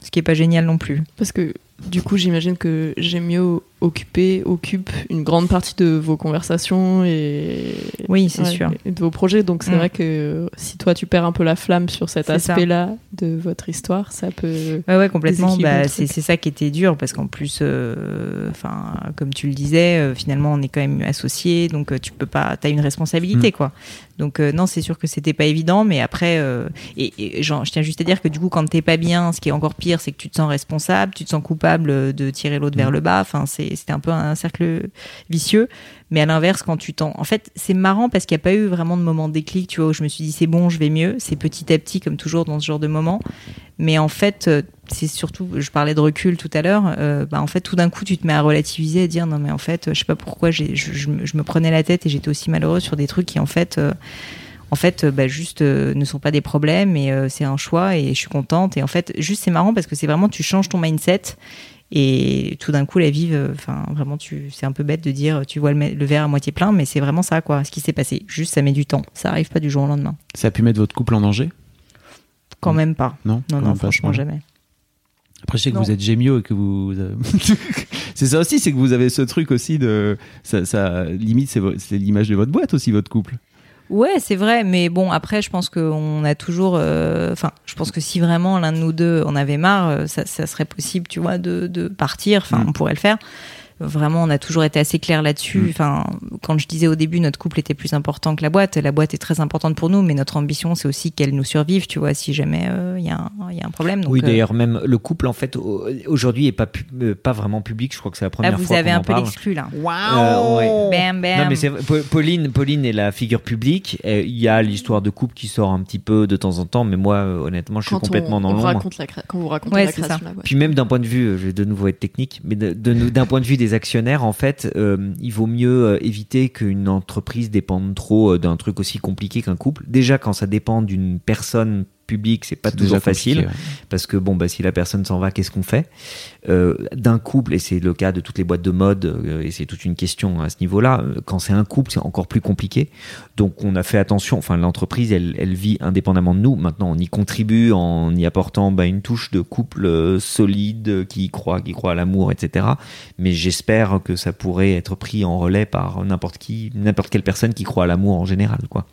Ce qui est pas génial non plus. Parce que du coup, j'imagine que j'ai mieux occupé, occupe une grande partie de vos conversations et, Oui, c'est ouais, sûr. et de vos projets. Donc c'est Mm. vrai que si toi tu perds un peu la flamme sur cet aspect-là de votre histoire, ça peut. Ouais, ouais, complètement. Bah, c'est ça qui était dur parce qu'en plus, euh, enfin, comme tu le disais, euh, finalement, on est quand même associés, donc euh, tu peux pas, t'as une responsabilité, quoi. Donc euh, non, c'est sûr que c'était pas évident, mais après, euh, et, et genre, je tiens juste à dire que du coup, quand t'es pas bien, ce qui est encore pire, c'est que tu te sens responsable, tu te sens coupable de tirer l'autre vers le bas. Enfin, c'était un peu un cercle vicieux. Mais à l'inverse, quand tu t'en, en fait, c'est marrant parce qu'il n'y a pas eu vraiment de moment de déclic, tu vois, où je me suis dit c'est bon, je vais mieux. C'est petit à petit, comme toujours dans ce genre de moment. Mais en fait, euh, c'est surtout, je parlais de recul tout à l'heure, euh, bah, en fait, tout d'un coup, tu te mets à relativiser, à dire non, mais en fait, je sais pas pourquoi je, je me prenais la tête et j'étais aussi malheureuse sur des trucs qui, en fait, euh, en fait, euh, bah, juste euh, ne sont pas des problèmes et euh, c'est un choix et je suis contente. Et en fait, juste c'est marrant parce que c'est vraiment, tu changes ton mindset et tout d'un coup, la vie, euh, enfin, vraiment, tu, c'est un peu bête de dire, tu vois le, verre à moitié plein, mais c'est vraiment ça, quoi, ce qui s'est passé. Juste, ça met du temps. Ça arrive pas du jour au lendemain. Ça a pu mettre votre couple en danger? Quand même pas. Non? Non, non, pas, franchement, jamais. Après, je sais que Non. vous êtes gémio et que vous. c'est ça aussi, c'est que vous avez ce truc aussi de. Ça, ça limite, c'est l'image de votre boîte aussi, votre couple. Ouais, c'est vrai, mais bon, après, je pense qu'on a toujours. euh, Enfin, je pense que si vraiment l'un de nous deux en avait marre, euh, ça, ça serait possible, tu vois, de, de partir. Enfin, Mm. on pourrait le faire. Vraiment, on a toujours été assez clair là-dessus. Mm. Enfin, quand je disais au début, notre couple était plus important que la boîte. La boîte est très importante pour nous, mais notre ambition, c'est aussi qu'elle nous survive, tu vois, si jamais il y, a un- y a un problème. Donc, oui, euh, d'ailleurs, même le couple, en fait, au- aujourd'hui, est pas, euh, pas vraiment public. Je crois que c'est la là, première vous fois avez qu'on un en peu l'exclu, là. Euh, ouais. Bam, bam. Non mais c'est Pauline, Pauline est la figure publique. Il y a l'histoire de couple qui sort un petit peu de temps en temps, mais moi, euh, honnêtement, je suis Quand on- complètement dans on l'ombre. raconte la cré- Quand vous racontez Ouais, la création ça. de la boîte. Puis même d'un point de vue, euh, je vais de nouveau être technique, mais de- de d'un point de vue des actionnaires, en fait, euh, il vaut mieux euh, éviter qu'une entreprise dépende trop euh, d'un truc aussi compliqué qu'un couple. Déjà, quand ça dépend d'une personne publique, c'est pas toujours facile. ouais. parce que bon bah si la personne s'en va qu'est-ce qu'on fait? Euh, d'un couple et c'est le cas de toutes les boîtes de mode euh, et c'est toute une question à ce niveau-là euh, quand c'est un couple c'est encore plus compliqué donc on a fait attention enfin l'entreprise elle, elle vit indépendamment de nous maintenant on y contribue en y apportant bah, une touche de couple solide qui y croit qui croit à l'amour etc mais j'espère que ça pourrait être pris en relais par n'importe qui n'importe quelle personne qui croit à l'amour en général quoi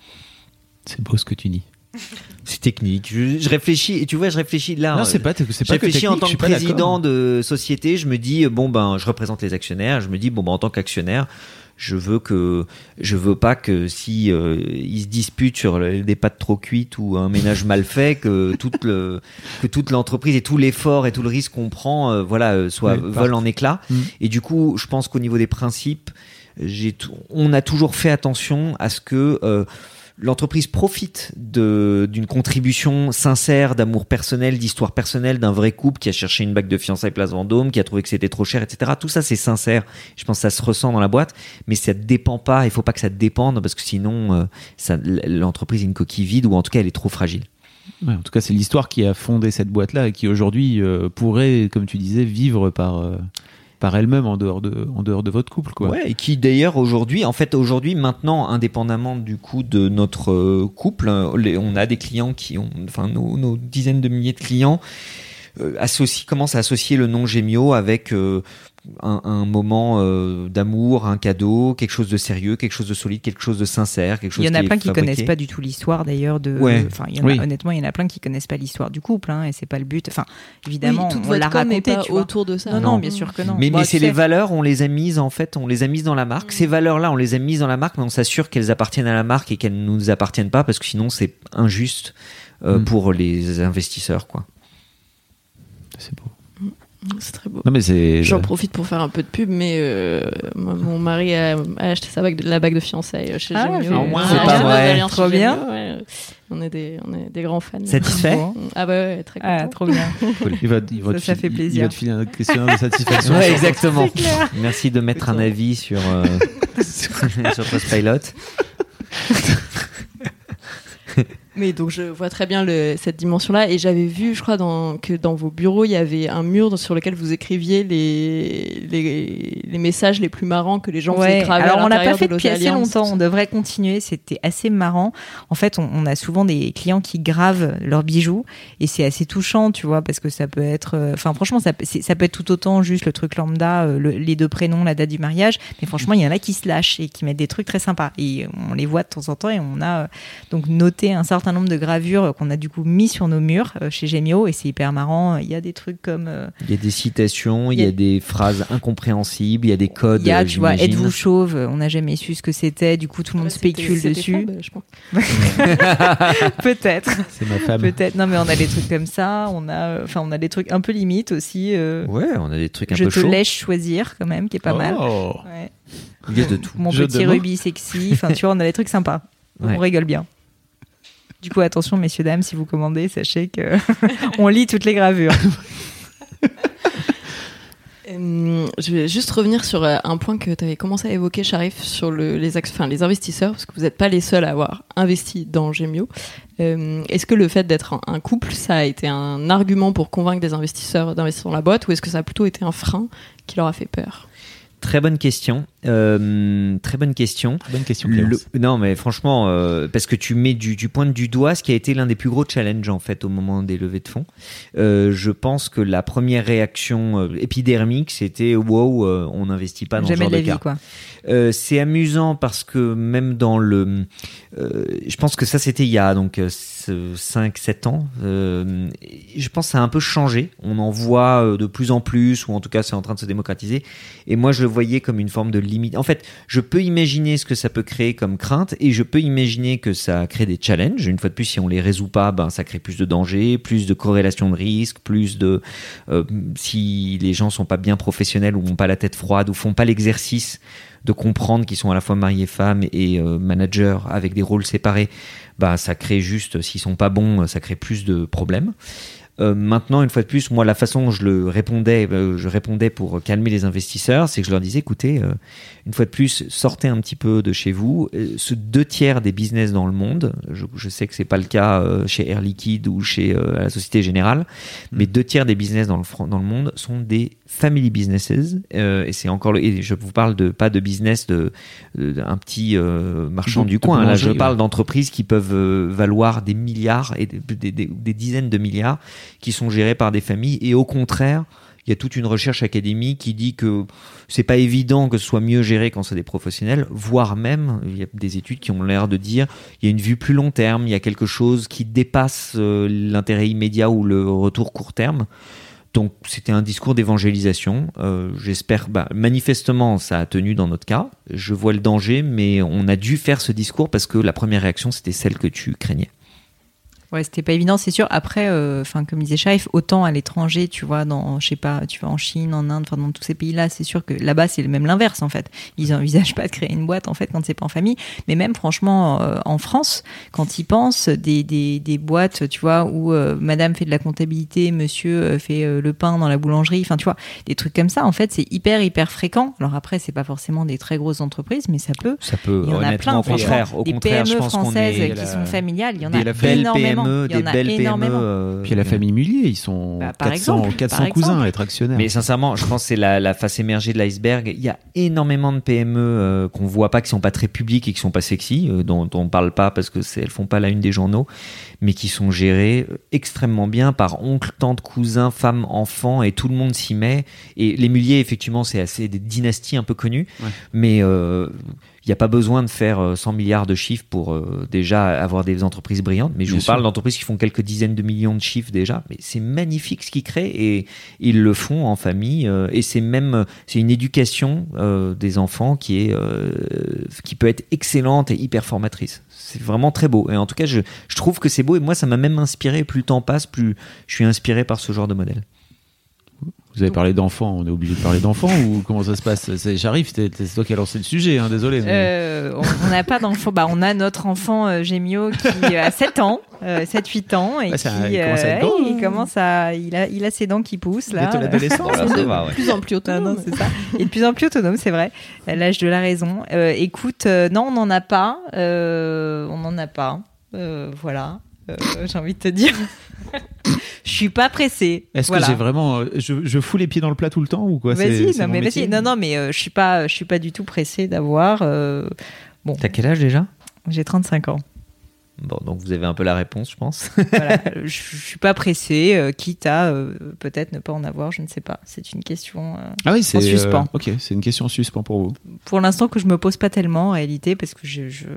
C'est beau ce que tu dis. c'est technique je, je réfléchis et tu vois je réfléchis là non, c'est pas, c'est je pas que réfléchis en tant je que président de société, je me dis bon ben je représente les actionnaires, je me dis bon ben en tant qu'actionnaire, je veux que je veux pas que si euh, ils se disputent sur des pâtes trop cuites ou un ménage mal fait que toute le que toute l'entreprise et tout l'effort et tout le risque qu'on prend euh, voilà euh, soit en éclats. Mm. Et du coup, je pense qu'au niveau des principes, j'ai on a toujours fait attention à ce que euh, l'entreprise profite d'une contribution sincère d'amour personnel, d'histoire personnelle, d'un vrai couple qui a cherché une bague de fiançailles Place Vendôme, qui a trouvé que c'était trop cher, etc. Tout ça, c'est sincère. Je pense que ça se ressent dans la boîte, mais ça dépend pas. Il faut pas que ça dépende parce que sinon, euh, l'entreprise est une coquille vide ou en tout cas, elle est trop fragile. En tout cas, c'est l'histoire qui a fondé cette boîte-là et qui aujourd'hui euh, pourrait, comme tu disais, vivre par, euh, par elle-même en dehors, de, en dehors de votre couple. Quoi. Ouais, et qui d'ailleurs aujourd'hui, en fait aujourd'hui maintenant, indépendamment du coup de notre euh, couple, euh, on a des clients qui ont, enfin nos, nos dizaines de milliers de clients euh, associent, commencent à associer le nom Gemio avec euh, un, un moment euh, d'amour, un cadeau, quelque chose de sérieux, quelque chose de solide, quelque chose de sincère, quelque chose Il y en a qui plein qui fabriqué. connaissent pas du tout l'histoire d'ailleurs de. Ouais. Enfin, il y en a- Oui. honnêtement, il y en a plein qui connaissent pas l'histoire du couple, hein, et c'est pas le but. Enfin, évidemment, Oui, toute on votre l'a raconté, pas tu vois. autour de ça. Non, non, Non. bien sûr que non. Mais, c'est les valeurs, on les a mises en fait, on les a mises dans la marque. Ces valeurs-là, on les a mises dans la marque, mais on s'assure qu'elles appartiennent à la marque et qu'elles ne nous appartiennent pas parce que sinon c'est injuste euh, Mm. pour les investisseurs, quoi. C'est beau. C'est très beau. Non, mais c'est. J'en profite pour faire un peu de pub, mais euh, moi, mon mari a, a acheté sa bague de, la bague de fiançailles chez Ah, Gemio. c'est- Euh, pas vrai. Trop bien. Ouais. On est des, on est des grands fans. Satisfait Ah bah ouais, très content. Ah, trop bien. Il va, il va Ça, te ça fait il- plaisir. Il va te filer un questionnaire de satisfaction. Ouais, exactement. Merci de mettre un avis sur euh, sur Trustpilot. Mais donc je vois très bien le, cette dimension-là et j'avais vu, je crois, dans, que dans vos bureaux il y avait un mur sur lequel vous écriviez les, les, les messages les plus marrants que les gens Ouais. faisaient graver Alors à on l'a pas fait de depuis assez longtemps. On devrait continuer. C'était assez marrant. En fait, on, on a souvent des clients qui gravent leurs bijoux et c'est assez touchant, tu vois, parce que ça peut être. euh, Enfin, franchement, ça, peut- c'est- ça peut être tout autant juste le truc lambda, euh, le- les deux prénoms, la date du mariage. Mais franchement, il y en a qui se lâchent et qui mettent des trucs très sympas. Et on les voit de temps en temps et on a euh, donc noté un certain nombre de gravures qu'on a du coup mis sur nos murs euh, chez Gemio et c'est hyper marrant. Il y a des trucs comme. euh, Il y a des citations, il y y a- des phrases incompréhensibles, il y a des codes. Il y a, tu vois, êtes-vous chauve On n'a jamais su ce que c'était. Du coup, tout le monde Ouais, c'était- spécule dessus. Je. Peut-être. C'est ma femme. Peut-être. Non, mais on a des trucs comme ça. On a, euh, enfin, on a des trucs un peu limites aussi. euh, Ouais, on a des trucs un je peu te chauds. laisse choisir quand même, qui est pas mal. Oh. Ouais. Il y a de tout. Mon Jeu petit rubis sexy. Enfin, tu vois, on a des trucs sympas. Ouais. On rigole bien. Du coup, attention, messieurs, dames, si vous commandez, sachez que on lit toutes les gravures. Euh, je vais juste revenir sur euh, un point que tu avais commencé à évoquer, Sharif, sur le- les, les investisseurs, parce que vous n'êtes pas les seuls à avoir investi dans Gemio. Euh, est-ce que le fait d'être un couple, ça a été un argument pour convaincre des investisseurs d'investir dans la boîte, ou est-ce que ça a plutôt été un frein qui leur a fait peur? Très bonne question. Euh, très bonne question. Bonne question. Le- Clémence. non, mais franchement, euh, parce que tu mets du, tu pointes du doigt ce qui a été l'un des plus gros challenges en fait au moment des levées de fonds. Euh, je pense que la première réaction euh, épidermique, c'était wow, euh, on n'investit pas dans ce Jamais genre de la de vie, cas. quoi. Euh, c'est amusant parce que même dans le, euh, je pense que ça c'était il y a donc 5-7 ans. Euh, je pense que ça a un peu changé. On en voit de plus en plus, ou en tout cas c'est en train de se démocratiser. Et moi je le voyais comme une forme de limite. En fait, je peux imaginer ce que ça peut créer comme crainte, et je peux imaginer que ça crée des challenges. Une fois de plus, si on les résout pas, ben ça crée plus de dangers, plus de corrélation de risque, plus de si les gens sont pas bien professionnels ou ont pas la tête froide ou font pas l'exercice de comprendre qu'ils sont à la fois mariés femmes et euh, managers avec des rôles séparés, bah ça crée juste, s'ils sont pas bons, ça crée plus de problèmes. Euh, maintenant, une fois de plus, moi, la façon dont je le répondais, euh, je répondais pour calmer les investisseurs, c'est que je leur disais, écoutez, euh, une fois de plus, sortez un petit peu de chez vous. Ce deux tiers des business dans le monde, je, je sais que c'est pas le cas chez Air Liquide ou chez la Société Générale, mais deux tiers des business dans le, dans le monde sont des family businesses. Euh, et c'est encore, le, et je vous parle de pas de business de, de- d'un petit euh, marchand De- du coin. Là, je parle d'entreprises qui peuvent euh, valoir des milliards et des, des- des- des dizaines de milliards qui sont gérées par des familles. Et au contraire, il y a toute une recherche académique qui dit que c'est pas évident que ce soit mieux géré quand c'est des professionnels, voire même, il y a des études qui ont l'air de dire, il y a une vue plus long terme, il y a quelque chose qui dépasse l'intérêt immédiat ou le retour court terme. Donc c'était un discours d'évangélisation. Euh, J'espère, bah, manifestement, ça a tenu dans notre cas. Je vois le danger, mais on a dû faire ce discours parce que la première réaction, c'était celle que tu craignais. Ouais, c'était pas évident, c'est sûr. Après, euh, enfin, comme disait Shaif, autant à l'étranger, tu vois, dans, je sais pas, tu vas en Chine, en Inde, enfin, dans tous ces pays-là, c'est sûr que là-bas, c'est même l'inverse, en fait. Ils envisagent pas de créer une boîte, en fait, quand c'est pas en famille. Mais même, franchement, euh, en France, quand ils pensent, des, des, des boîtes, tu vois, où euh, madame fait de la comptabilité, monsieur euh, fait euh, le pain dans la boulangerie, enfin, tu vois, des trucs comme ça, en fait, c'est hyper, hyper fréquent. Alors après, c'est pas forcément des très grosses entreprises, mais ça peut. Ça peut, Il y en a plein, au contraire, au des contraire, PME je pense qu'on françaises qui la- sont familiales, il y en a belles énormément. PME, des a belles PME. énormément. euh, Puis il y a la famille Mullier, ils sont Bah, par 400, exemple, 400 par cousins exemple. à être actionnaires. Mais sincèrement, je pense que c'est la, la face émergée de l'iceberg. Il y a énormément de PME euh, qu'on voit pas, qui sont pas très publiques et qui sont pas sexy, euh, dont, dont on parle pas parce que elles font pas la une des journaux, mais qui sont gérées euh, extrêmement bien par oncles, tantes, cousins, femmes, enfants, et tout le monde s'y met. Et les Mulliers, effectivement, c'est assez des dynasties un peu connues, Ouais. mais euh, il n'y a pas besoin de faire euh, 100 milliards de chiffres pour euh, déjà avoir des entreprises brillantes. Mais je Bien vous sûr. parle d'entreprises qui font quelques dizaines de millions de chiffres déjà. Mais c'est magnifique ce qu'ils créent et ils le font en famille. euh, et c'est même c'est une éducation euh, des enfants qui est euh, qui peut être excellente et hyper formatrice. C'est vraiment très beau. Et en tout cas, je, je trouve que c'est beau. Et moi, ça m'a même inspiré. Plus le temps passe, plus je suis inspiré par ce genre de modèle. Vous avez parlé d'enfants, on est obligé de parler d'enfants ou comment ça se passe? J'arrive, c'est toi qui as lancé le sujet, hein, désolé. mais- Euh, on n'a pas d'enfant. Bah, on a notre enfant euh, Gémio qui a 7 ans, euh, 7-8 ans, et Ah, ça, qui il commence à être grand, il commence à, il a, il a ses dents qui poussent là. L'adolescence. De va, ouais. plus en plus autonome. c'est ça. Et de plus en plus autonome, c'est vrai. L'âge de la raison. Euh, écoute, euh, non, on n'en a pas. Euh, on n'en a pas. Euh, voilà. Euh, J'ai envie de te dire. Je suis pas pressée. Est-ce Voilà. que j'ai vraiment. euh, Je, je fous les pieds dans le plat tout le temps ou quoi? Vas-y, non mais vas-y. Non non mais euh, je suis pas, je suis pas du tout pressée d'avoir. euh, bon, T'as quel âge déjà? J'ai 35 ans. Bon, donc vous avez un peu la réponse, je pense. voilà, je, je suis pas pressée, euh, quitte à euh, peut-être ne pas en avoir, je ne sais pas. C'est une question. euh, Ah oui, c'est. En suspens. ok, c'est une question en suspens pour vous. pour l'instant que je me pose pas tellement en réalité parce que je, je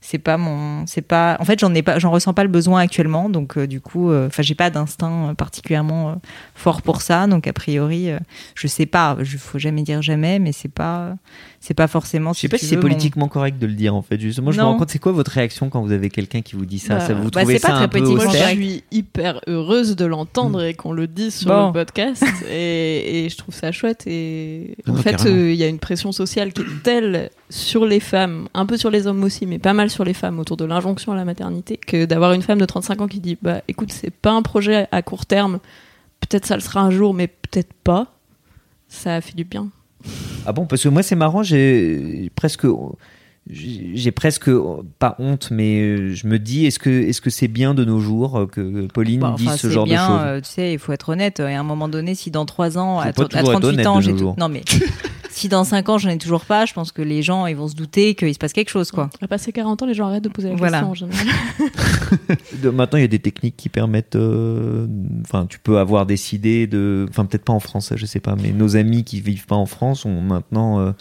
c'est pas mon c'est pas en fait j'en ai pas j'en ressens pas le besoin actuellement donc euh, du coup euh, enfin j'ai pas d'instinct euh, particulièrement euh, fort pour ça donc a priori euh, je sais pas je faut jamais dire jamais mais c'est pas c'est pas forcément Je sais pas si c'est mon- politiquement correct de le dire en fait. Justement, je me rends compte. C'est quoi votre réaction quand vous avez quelqu'un qui vous dit ça? Bah, Ça vous bah, trouvez pas un peu politiquement Moi, je suis hyper heureuse de l'entendre et qu'on le dise sur Bon. le podcast. Et, et je trouve ça chouette. Et Ah en fait, euh, il y a une pression sociale qui est telle sur les femmes, un peu sur les hommes aussi, mais pas mal mal sur les femmes autour de l'injonction à la maternité que d'avoir une femme de 35 ans qui dit bah écoute c'est pas un projet à court terme. Peut-être ça le sera un jour mais peut-être pas. Ça a fait du bien. Ah bon, parce que moi c'est marrant, j'ai presque, j'ai presque pas honte, mais euh, je me dis, est-ce que est-ce que c'est bien de nos jours euh, que Pauline Bon, dise enfin, ce genre bien, de choses? euh, tu sais, il faut être honnête. Et à un moment donné, si dans 3 ans, à, à toujours être 38 honnête ans, j'ai tout... Non mais si dans 5 ans, j'en ai toujours pas, je pense que les gens, ils vont se douter qu'il se passe quelque chose, quoi. à passer 40 ans les gens arrêtent de poser la Voilà. question en général De- maintenant, il y a des techniques qui permettent. euh, Enfin, tu peux avoir décidé de. Enfin, peut-être pas en France, je sais pas, mais nos amis qui vivent pas en France ont maintenant. euh,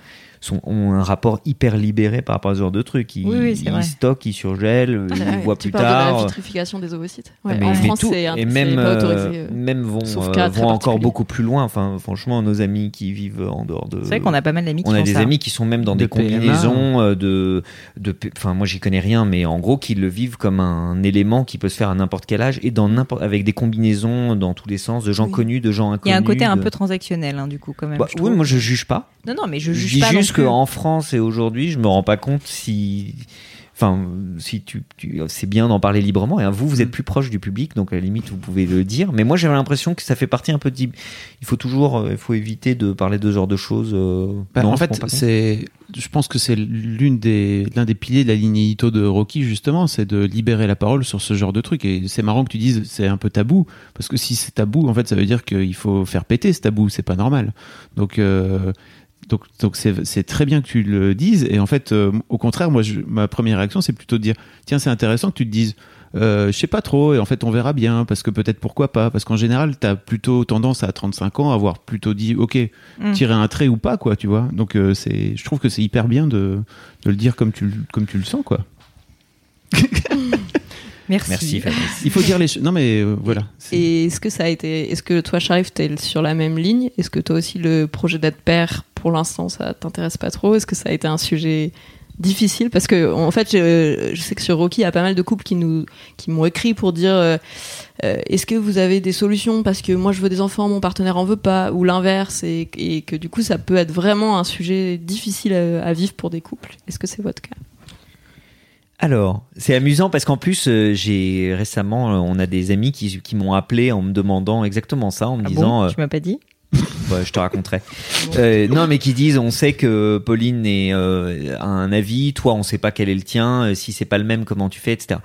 sont, ont un rapport hyper libéré par rapport à ce genre de trucs. Ils, Oui, oui, ils vrai. stockent, ils surgèlent, Ah, ils ouais, voient tu plus parles de la tard. vitrification des ovocytes Ouais, Mais- en mais France tout- et même, pas euh, autorisé euh. même vont, sauf euh, cas vont encore beaucoup plus loin. Enfin, franchement, nos amis qui vivent en dehors de. C'est vrai qu'on a pas mal d'amis qui On a des ça. amis qui sont même dans De des PMA. combinaisons euh, de, de, enfin moi j'y connais rien, mais en gros qui le vivent comme un élément qui peut se faire à n'importe quel âge et dans n'importe, avec des combinaisons dans tous les sens de gens Oui. connus, de gens Il y inconnus. a un côté un peu transactionnel, hein, du coup, quand même. Bah, je oui, moi je juge pas. Non, non, mais je juge pas. Juste qu'en France et aujourd'hui, je me rends pas compte si, enfin, si tu, tu- c'est bien d'en parler librement. Et hein, vous, vous Mm. êtes plus proche du public, donc à la limite, vous pouvez le dire. Mais moi, j'avais l'impression que ça fait partie un peu de. Il faut toujours, euh, il faut éviter de parler de ce genre de choses. euh, Bah, non, en fait, c'est, je pense que c'est l'une des, l'un des piliers de la ligne édito de Rocky justement, c'est de libérer la parole sur ce genre de truc. Et c'est marrant que tu dises c'est un peu tabou, parce que si c'est tabou, en fait, ça veut dire qu'il faut faire péter ce tabou. C'est pas normal. Donc, euh, donc, donc c'est, c'est très bien que tu le dises. Et en fait, euh, au contraire, moi, je- ma première réaction, c'est plutôt de dire tiens, c'est intéressant que tu te dises. Euh, je sais pas trop, et en fait on verra bien, parce que peut-être pourquoi pas, parce qu'en général t'as plutôt tendance à 35 ans à avoir plutôt dit ok, Mm. tirer un trait ou pas, quoi, tu vois. Donc euh, c'est, je trouve que c'est hyper bien de, de le dire comme tu, le- comme tu le sens, quoi. Merci. Merci Fabrice. Il faut dire les choses. Non mais euh, voilà. C'est- Et est-ce que ça a été, est-ce que toi, Sharif, t'es sur la même ligne? Est-ce que toi aussi, le projet d'être père, pour l'instant, ça t'intéresse pas trop. Est-ce que ça a été un sujet difficile? Parce que, en fait, je, je sais que sur Rocky, il y a pas mal de couples qui nous, qui m'ont écrit pour dire, euh, euh, est-ce que vous avez des solutions? Parce que moi, je veux des enfants, mon partenaire en veut pas, ou l'inverse, et, et que du coup, ça peut être vraiment un sujet difficile à, à vivre pour des couples. Est-ce que c'est votre cas? Alors, c'est amusant parce qu'en plus, euh, j'ai récemment, euh, on a des amis qui, qui m'ont appelé en me demandant exactement ça, en me Ah disant, bon Tu m'as pas dit? Je te raconterai. Euh, non, mais qui disent, on sait que Pauline euh, a un avis, toi, on sait pas quel est le tien, euh, si c'est pas le même, comment tu fais, etc.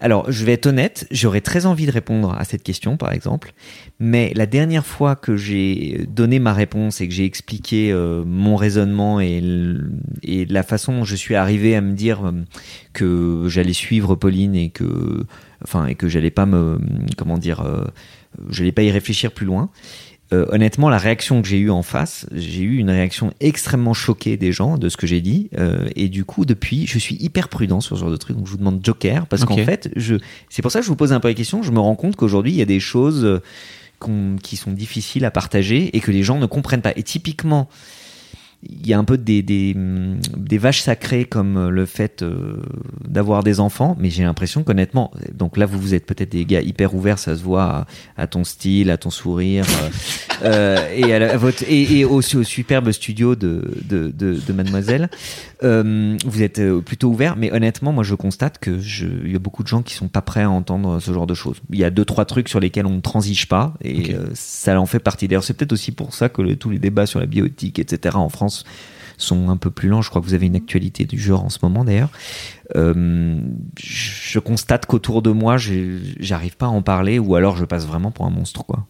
Alors, je vais être honnête, j'aurais très envie de répondre à cette question, par exemple, mais la dernière fois que j'ai donné ma réponse et que j'ai expliqué mon raisonnement et, la façon dont je suis arrivé à me dire que j'allais suivre Pauline et que, enfin, et que j'allais pas me, comment dire, j'allais pas y réfléchir plus loin. Euh, honnêtement, la réaction que j'ai eue en face, j'ai eu une réaction extrêmement choquée des gens de ce que j'ai dit. euh, et du coup, depuis, je suis hyper prudent sur ce genre de truc. Donc, je vous demande Joker parce qu'en fait, je, c'est pour ça que je vous pose un peu la question. Je me rends compte qu'aujourd'hui, il y a des choses euh, qui sont difficiles à partager et que les gens ne comprennent pas. Et typiquement, il y a un peu des, des, des vaches sacrées comme euh, le fait euh, d'avoir des enfants, mais j'ai l'impression qu'honnêtement, donc là vous vous êtes peut-être des gars hyper ouverts, ça se voit à, à ton style, à ton sourire, euh, et, à la- à votre, et, et aussi au superbe studio de, de, de, de Mademoiselle. Euh, vous êtes plutôt ouvert, mais honnêtement, moi je constate que il y a beaucoup de gens qui sont pas prêts à entendre ce genre de choses. Il y a deux trois trucs sur lesquels on ne transige pas, et ça en fait partie. D'ailleurs, c'est peut-être aussi pour ça que le- tous les débats sur la bioéthique, etc. en France sont un peu plus lents. Je crois que vous avez une actualité du genre en ce moment d'ailleurs. Euh, je constate qu'autour de moi, j'arrive pas à en parler, ou alors je passe vraiment pour un monstre, quoi.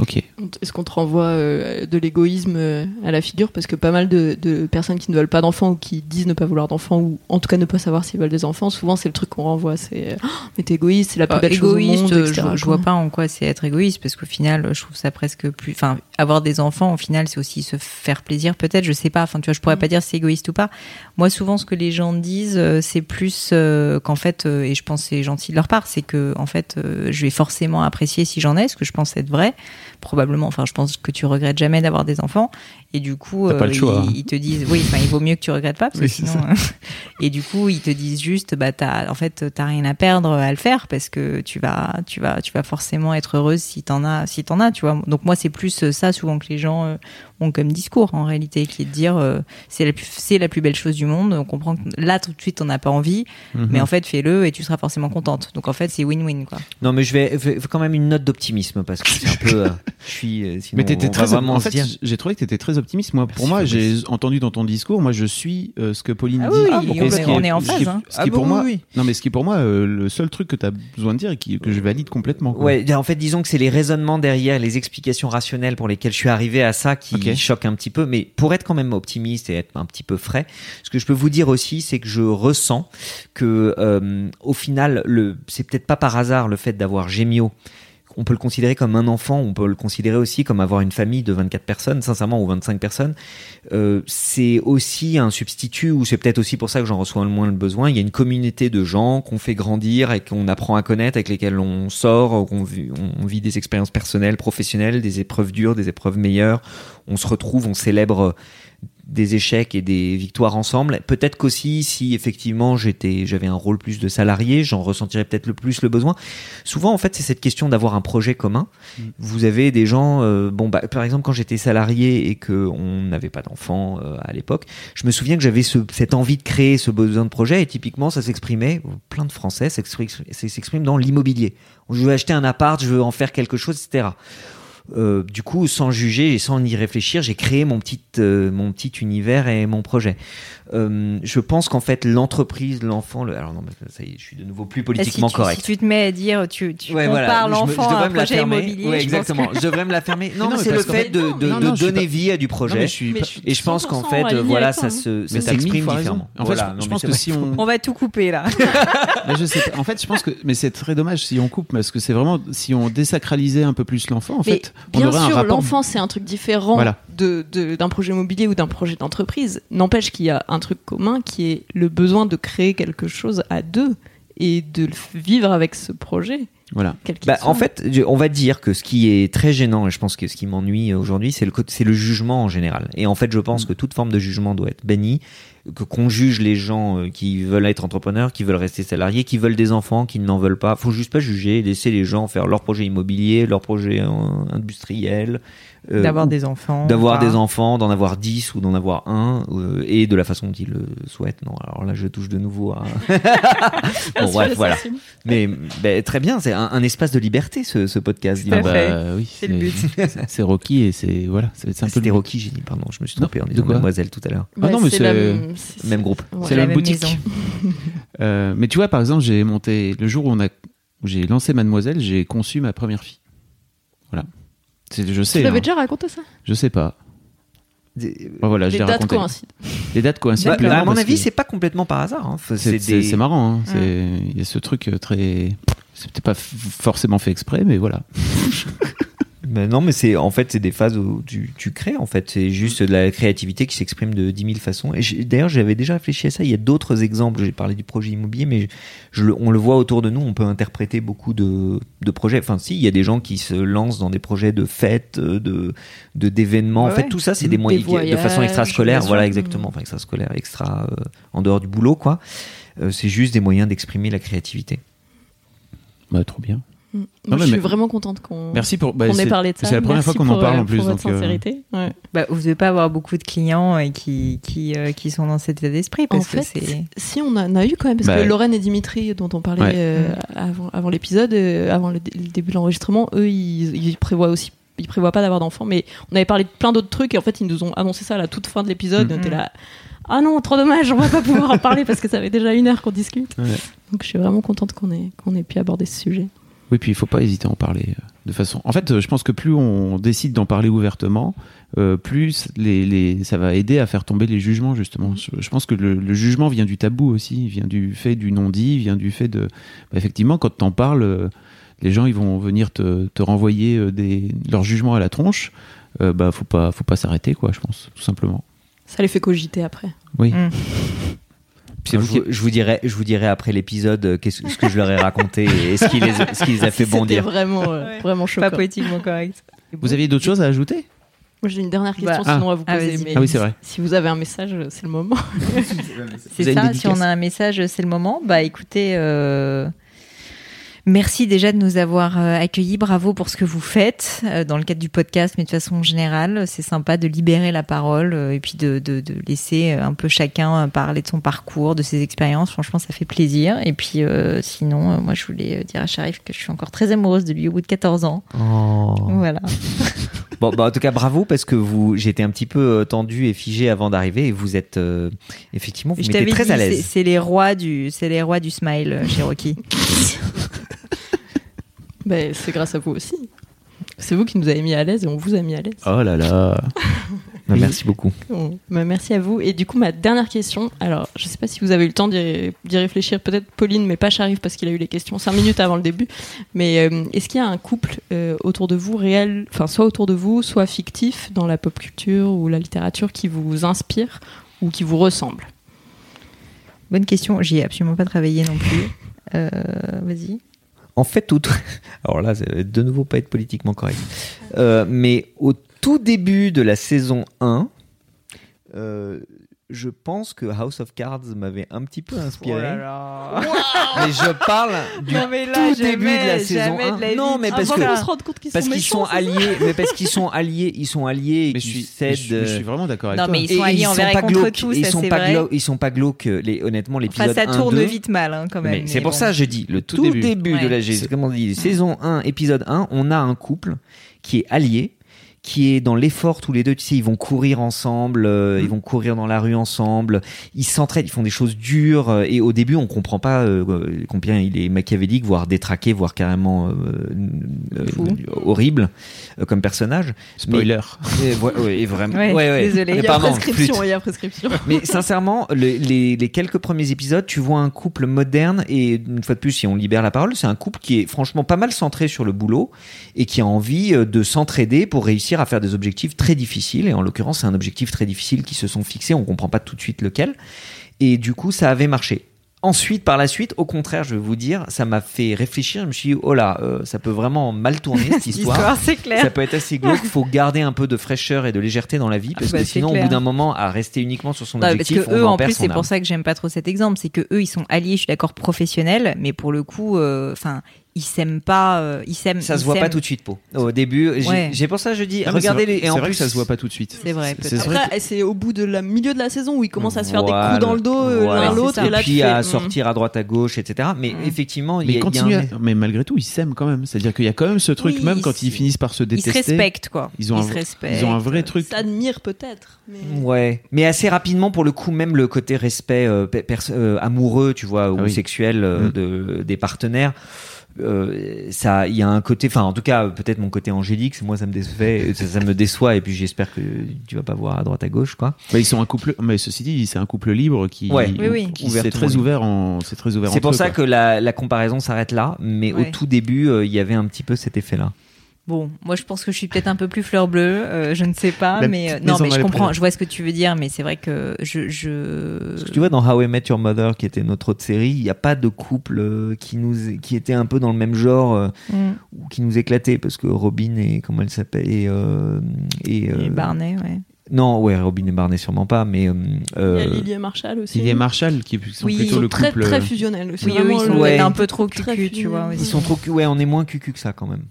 Ok. Est-ce qu'on te renvoie euh, de l'égoïsme euh, à la figure? Parce que pas mal de, de personnes qui ne veulent pas d'enfants ou qui disent ne pas vouloir d'enfants ou en tout cas ne pas savoir s'ils veulent des enfants, souvent c'est le truc qu'on renvoie. C'est euh, Oh, mais t'es égoïste, c'est la plus Bah, belle chose au monde, etc., je, je vois pas en quoi c'est être égoïste parce qu'au final, je trouve ça presque plus. Enfin, avoir des enfants, au final, c'est aussi se faire plaisir, peut-être. Je sais pas. Enfin, tu vois, je pourrais pas dire si c'est égoïste ou pas. Moi, souvent, ce que les gens disent, euh, c'est plus euh, qu'en fait, euh, et je pense c'est gentil de leur part, c'est que en fait, je vais forcément apprécier si j'en ai, ce que je pense être vrai. probablement. Enfin, je pense que tu regrettes jamais d'avoir des enfants. Et du coup, T'as pas le ils, choix, hein. ils te disent, oui, enfin, il vaut mieux que tu regrettes pas, parce que Oui, c'est sinon. et du coup, ils te disent juste, bah, t'as, en fait, t'as rien à perdre à le faire, parce que tu vas, tu vas, tu vas forcément être heureuse si t'en as, si t'en as, tu vois. Donc moi, c'est plus ça souvent que les gens euh, ont comme discours en réalité, qui est de dire, euh, c'est la plus, c'est la plus belle chose du monde. On comprend que là, tout de suite, t'en as pas envie, Mhm. mais en fait, fais-le et tu seras forcément contente. Donc en fait, c'est win-win, quoi. Non, mais je vais, vais quand même une note d'optimisme parce que c'est un peu. euh, je suis. euh, sinon, Mais t'étais on va très vraiment en fait, j'ai trouvé que t'étais très optimiste. Moi, pour moi, j'ai entendu dans ton discours, moi, je suis euh, ce que Pauline Ah dit. oui, Ah, bon, on, est, on est en ce phase. qui- hein. ce qui Ah pour bon, moi, oui, oui. non, mais ce qui pour moi, euh, le seul truc que tu as besoin de dire et qui, que je valide complètement. quoi. Ouais, en fait, disons que c'est les raisonnements derrière, les explications rationnelles pour lesquelles je suis arrivé à ça qui Ok. choquent un petit peu. Mais pour être quand même optimiste et être un petit peu frais, ce que je peux vous dire aussi, c'est que je ressens que, euh, au final, le, c'est peut-être pas par hasard le fait d'avoir Gémio. On peut le considérer comme un enfant, on peut le considérer aussi comme avoir une famille de 24 personnes, sincèrement, ou 25 personnes. Euh, c'est aussi un substitut, ou c'est peut-être aussi pour ça que j'en reçois le moins le besoin. Il y a une communauté de gens qu'on fait grandir et qu'on apprend à connaître, avec lesquels on sort, qu'on on vit des expériences personnelles, professionnelles, des épreuves dures, des épreuves meilleures. On se retrouve, on célèbre des échecs et des victoires ensemble. Peut-être qu'aussi, si effectivement j'étais, j'avais un rôle plus de salarié, j'en ressentirais peut-être le plus le besoin. Souvent, en fait, c'est cette question d'avoir un projet commun. Vous avez des gens, euh, bon, bah, par exemple, quand j'étais salarié et que on n'avait pas d'enfants euh, à l'époque, je me souviens que j'avais ce, cette envie de créer ce besoin de projet et typiquement, ça s'exprimait, plein de Français s'expriment dans l'immobilier. Je veux acheter un appart, je veux en faire quelque chose, etc. Euh, du coup, sans juger et sans y réfléchir, j'ai créé mon petit, euh, mon petit univers et mon projet. Euh, je pense qu'en fait, l'entreprise, l'enfant, le... alors non, mais ça y est, je suis de nouveau plus politiquement que tu, correct. Si tu te mets à dire, tu, tu Ouais, voilà. l'enfant à devrais un me la projet fermer. immobilier. Ouais, je exactement. que- Je devrais me la fermer. Non, non, c'est le fait de, non, donner pas- vie à du projet. Non, mais je suis Mais pas- je suis Et je pense qu'en 100% fait, voilà, ça se, ça s'exprime différemment. En fait, Voilà. je, pense que si on, On va tout couper là. Je sais. En fait, je pense que, mais c'est très dommage si on coupe parce que c'est vraiment si on désacralisait un peu plus l'enfant. En fait, on bien aurait un sûr, l'enfant, c'est un truc différent Voilà. De, de- d'un projet immobilier ou d'un projet d'entreprise. N'empêche qu'il y a un truc commun qui est le besoin de créer quelque chose à deux et de vivre avec ce projet. Voilà. Bah, en fait, on va dire que ce qui est très gênant, et je pense que ce qui m'ennuie aujourd'hui, c'est le, le jugement en général. Et en fait, je pense que toute forme de jugement doit être bannie, que qu'on juge les gens euh, qui veulent être entrepreneurs, qui veulent rester salariés, qui veulent des enfants, qui n'en veulent pas. Faut juste pas juger, laisser les gens faire leur projet immobilier, leur projet euh, industriel. euh, D'avoir des enfants. d'avoir des enfants, d'en avoir 10 ou d'en avoir un, euh, et de la façon dont ils le souhaitent. Non, alors là, je touche de nouveau à... bon, bref, voilà. Mais ben, très bien, c'est un, un espace de liberté, ce, ce podcast. Fait. Bah, oui, C'est le but. c'est- Rocky et c'est voilà, c'est un peu C'était Rocky, j'ai dit, pardon, je me suis Non, trompé en de disant quoi Mademoiselle tout à l'heure. Ah non, mais c'est- même- groupe. ouais. C'est la la même boutique. maison. Euh, mais tu vois, par exemple, j'ai monté le jour où on a j'ai lancé Mademoiselle, j'ai conçu ma première fille. Voilà. C'est- Je Tu sais. l'avais hein. déjà raconté ça? Je sais pas. Bah, voilà, je Les l'ai dates raconté. coïncident. Les dates coïncident. Bah, à mon avis, que c'est pas complètement par hasard. hein. C'est des- c'est- c'est marrant. hein. C'est- Il y a ce truc euh, très. C'est peut-être pas forcément fait exprès, mais voilà. Mais non, mais c'est en fait c'est des phases où tu, tu crées. En fait, c'est juste de la créativité qui s'exprime de 10 000 façons. Et d'ailleurs, j'avais déjà réfléchi à ça. Il y a d'autres exemples. J'ai parlé du projet immobilier, mais je, on le voit autour de nous. On peut interpréter beaucoup de, de projets. Enfin, si, il y a des gens qui se lancent dans des projets de fêtes, de de d'événements. Ouais, en fait, tout ça, c'est des Des moyens de façon extrascolaire. Voilà, exactement. Enfin, extrascolaire, extra euh, en dehors du boulot, quoi. Euh, c'est juste des moyens d'exprimer la créativité. Bah, trop bien. Mm. Non, je mais- suis vraiment contente qu'on Merci pour. bah, ait parlé de ça. C'est la première Merci fois qu'on en pour, parle euh, en plus. Pour votre donc, euh, sincérité. Ouais. Bah, vous devez pas avoir beaucoup de clients et qui, qui, euh, qui sont dans cet état d'esprit En parce que si on en a eu quand même, parce Bah, que Lorraine et Dimitri, dont on parlait Ouais. euh, avant, avant l'épisode, euh, avant le, dé- le début de l'enregistrement, eux, ils, ils prévoient aussi. Ils prévoient pas d'avoir d'enfants, mais on avait parlé de plein d'autres trucs et en fait, ils nous ont annoncé ça à la toute fin de l'épisode. On était là. Ah non, trop dommage, on va pas pouvoir en parler parce que ça fait déjà une heure qu'on discute. Ouais. Donc je suis vraiment contente qu'on ait, qu'on ait pu aborder ce sujet. Oui, puis il faut pas hésiter à en parler euh, de façon. En fait, euh, je pense que plus on décide d'en parler ouvertement, euh, plus les, les... ça va aider à faire tomber les jugements justement. Je, je pense que le, le jugement vient du tabou aussi, vient du fait du non-dit, vient du fait de. bah, effectivement, quand t'en parles, euh, les gens ils vont venir te, te renvoyer des... leur jugement à la tronche. Euh, bah, faut pas, faut pas s'arrêter, quoi. Je pense, tout simplement. Ça les fait cogiter après. Oui. Mm. Vous je, qui- je vous dirai, je vous dirai après l'épisode euh, ce que je leur ai raconté et ce qui les, ce qui les a fait C'était bondir. vraiment, euh, Ouais. vraiment choquant. Pas poétiquement correct. Vous aviez d'autres choses à ajouter? Moi, j'ai une dernière question, Bah, sinon à vous ah, poser. mais Ah oui, c'est vrai. Si vous avez un message, c'est le moment. C'est ça, si on a un message, c'est le moment. Bah écoutez, euh, merci déjà de nous avoir euh, accueillis. Bravo pour ce que vous faites euh, dans le cadre du podcast, mais de façon générale, c'est sympa de libérer la parole euh, et puis de, de, de laisser un peu chacun parler de son parcours, de ses expériences. Franchement, ça fait plaisir. Et puis euh, sinon, moi, je voulais dire à Sharif que je suis encore très amoureuse de lui au bout de 14 ans. Oh. Voilà. Bon, bah, en tout cas, bravo parce que vous, j'étais un petit peu euh, tendu et figé avant d'arriver et vous êtes euh, effectivement, vous très dit, à c'est- l'aise. c'est les rois du, c'est les rois du smile, euh, Cherokee. Ben, c'est grâce à vous aussi. C'est vous qui nous avez mis à l'aise et on vous a mis à l'aise. Oh là là. Bah, Merci beaucoup. Bon, bah, merci à vous. Et du coup, ma dernière question. Alors, je sais pas si vous avez eu le temps d'y réfléchir. Peut-être Pauline, mais pas Sharif parce qu'il a eu les questions cinq minutes avant le début. Mais euh, est-ce qu'il y a un couple euh, autour de vous réel, enfin soit autour de vous, soit fictif dans la pop culture ou la littérature qui vous inspire ou qui vous ressemble? Bonne question. J'y ai absolument pas travaillé non plus. Euh, Vas-y. En fait, tout. Alors là, ça va de nouveau pas être politiquement correct. Euh, mais au tout début de la saison 1, euh, je pense que House of Cards m'avait un petit peu inspiré. mais je parle du Non, mais là, tout jamais, début de la saison jamais 1. de la non, mais parce rende compte qu'ils parce qu'ils sont alliés, mais parce qu'ils sont alliés, ils sont alliés et Mais je suis, cèdent. je suis- je suis vraiment d'accord avec Non, toi. mais ils sont alliés envers et pas contre glauques, tout, ils ça, sont pas vrai. glauques, ils sont pas glauques. Les, honnêtement, l'épisode Enfin, ça 1, tourne 2, vite mal, hein, quand même. mais c'est pour bon. ça, j'ai dit, le tout, Tout début, début. de la Ouais. comment on dit, saison 1, épisode 1, on a un couple qui est allié, qui est dans l'effort tous les deux, tu sais, ils vont courir ensemble, euh, ils vont courir dans la rue ensemble, ils s'entraident, ils font des choses dures, euh, et au début, on comprend pas euh, euh, combien il est machiavélique, voire détraqué, voire carrément euh, euh, horrible euh, comme personnage. Spoiler. Et, ouais, ouais, et vraiment. Ouais, ouais, ouais. désolé. Mais Il y a pardon, prescription, il y a prescription. Mais sincèrement, le- les, les quelques premiers épisodes, tu vois un couple moderne et une fois de plus, si on libère la parole, c'est un couple qui est franchement pas mal centré sur le boulot et qui a envie de s'entraider pour réussir à faire des objectifs très difficiles. Et en l'occurrence, c'est un objectif très difficile qui se sont fixés. On comprend pas tout de suite lequel. Et du coup, ça avait marché. Ensuite, par la suite, au contraire, je vais vous dire, ça m'a fait réfléchir. Je me suis dit, oh là, euh, ça peut vraiment mal tourner cette histoire. C'est clair. Ça peut être assez glauque. Il faut garder un peu de fraîcheur et de légèreté dans la vie parce bah, que sinon, au bout d'un moment, à rester uniquement sur son Non, parce objectif, que on eux, en plus, c'est pour ça que j'aime pas trop cet exemple, c'est que eux, ils sont alliés. Je suis d'accord, professionnels, mais pour le coup, euh, enfin, ils s'aiment pas. euh, ils s'aiment. Ça se ils voit pas tout de suite, Po. Au début, j'ai Ouais. pour ça, je dis, Non, regardez les. Et C'est en vrai plus, que ça se voit pas tout de suite. C'est vrai, C'est peut-être. vrai Après, c'est au bout de la milieu de la saison où ils commencent à se faire Voilà. des coups dans le dos euh, Voilà. l'un l'autre. Ça. Et là, puis fais, à hmm. sortir à droite à gauche, etc. Mais Mm. effectivement, il Mais y a, il y a continue, un- à- mais malgré tout, ils s'aiment quand même. C'est-à-dire qu'il y a quand même ce truc, Oui, même quand ils ils se- finissent par se Ils détester. se respectent, quoi. Ils ont un- se respectent. Ils ont un vrai truc. s'admirent peut-être. Ouais, mais assez rapidement pour le coup, même le côté respect euh, euh, amoureux, tu vois, ou Ah sexuel euh, Mm. de, des partenaires. Euh, ça, il y a un côté, enfin, en tout cas, peut-être mon côté angélique, c'est moi ça me déçoit, ça, ça me déçoit, et puis j'espère que tu vas pas voir à droite à gauche, quoi. Bah, ils sont un couple, mais ceci dit, c'est un couple libre qui, Ouais. Oui, oui. qui Ouvertement c'est très ouvert en, c'est très ouvert. C'est pour eux, ça quoi. que la, la comparaison s'arrête là, mais au tout début, euh, il y avait un petit peu cet effet-là. Bon, moi je pense que je suis peut-être un peu plus fleur bleue, euh, je ne sais pas, mais euh, non, mais je comprends, je vois ce que tu veux dire, mais c'est vrai que je, je... Parce que tu vois, dans How I Met Your Mother, qui était notre autre série, il n'y a pas de couple euh, qui nous qui était un peu dans le même genre euh, Mm. ou qui nous éclatait parce que Robin et comment elle s'appelle et, euh, et, euh, Et Barney, ouais. non ouais Robin et Barney sûrement pas mais euh, Il y a Lily et Marshall aussi. Il y a Marshall qui sont Oui, Ils plutôt sont le très, couple. très fusionnels aussi. Oui, Vraiment, ils sont Ouais. peut-être un peu trop cucu, tu vois. ils sont trop cu- ouais on est moins cucu que ça quand même.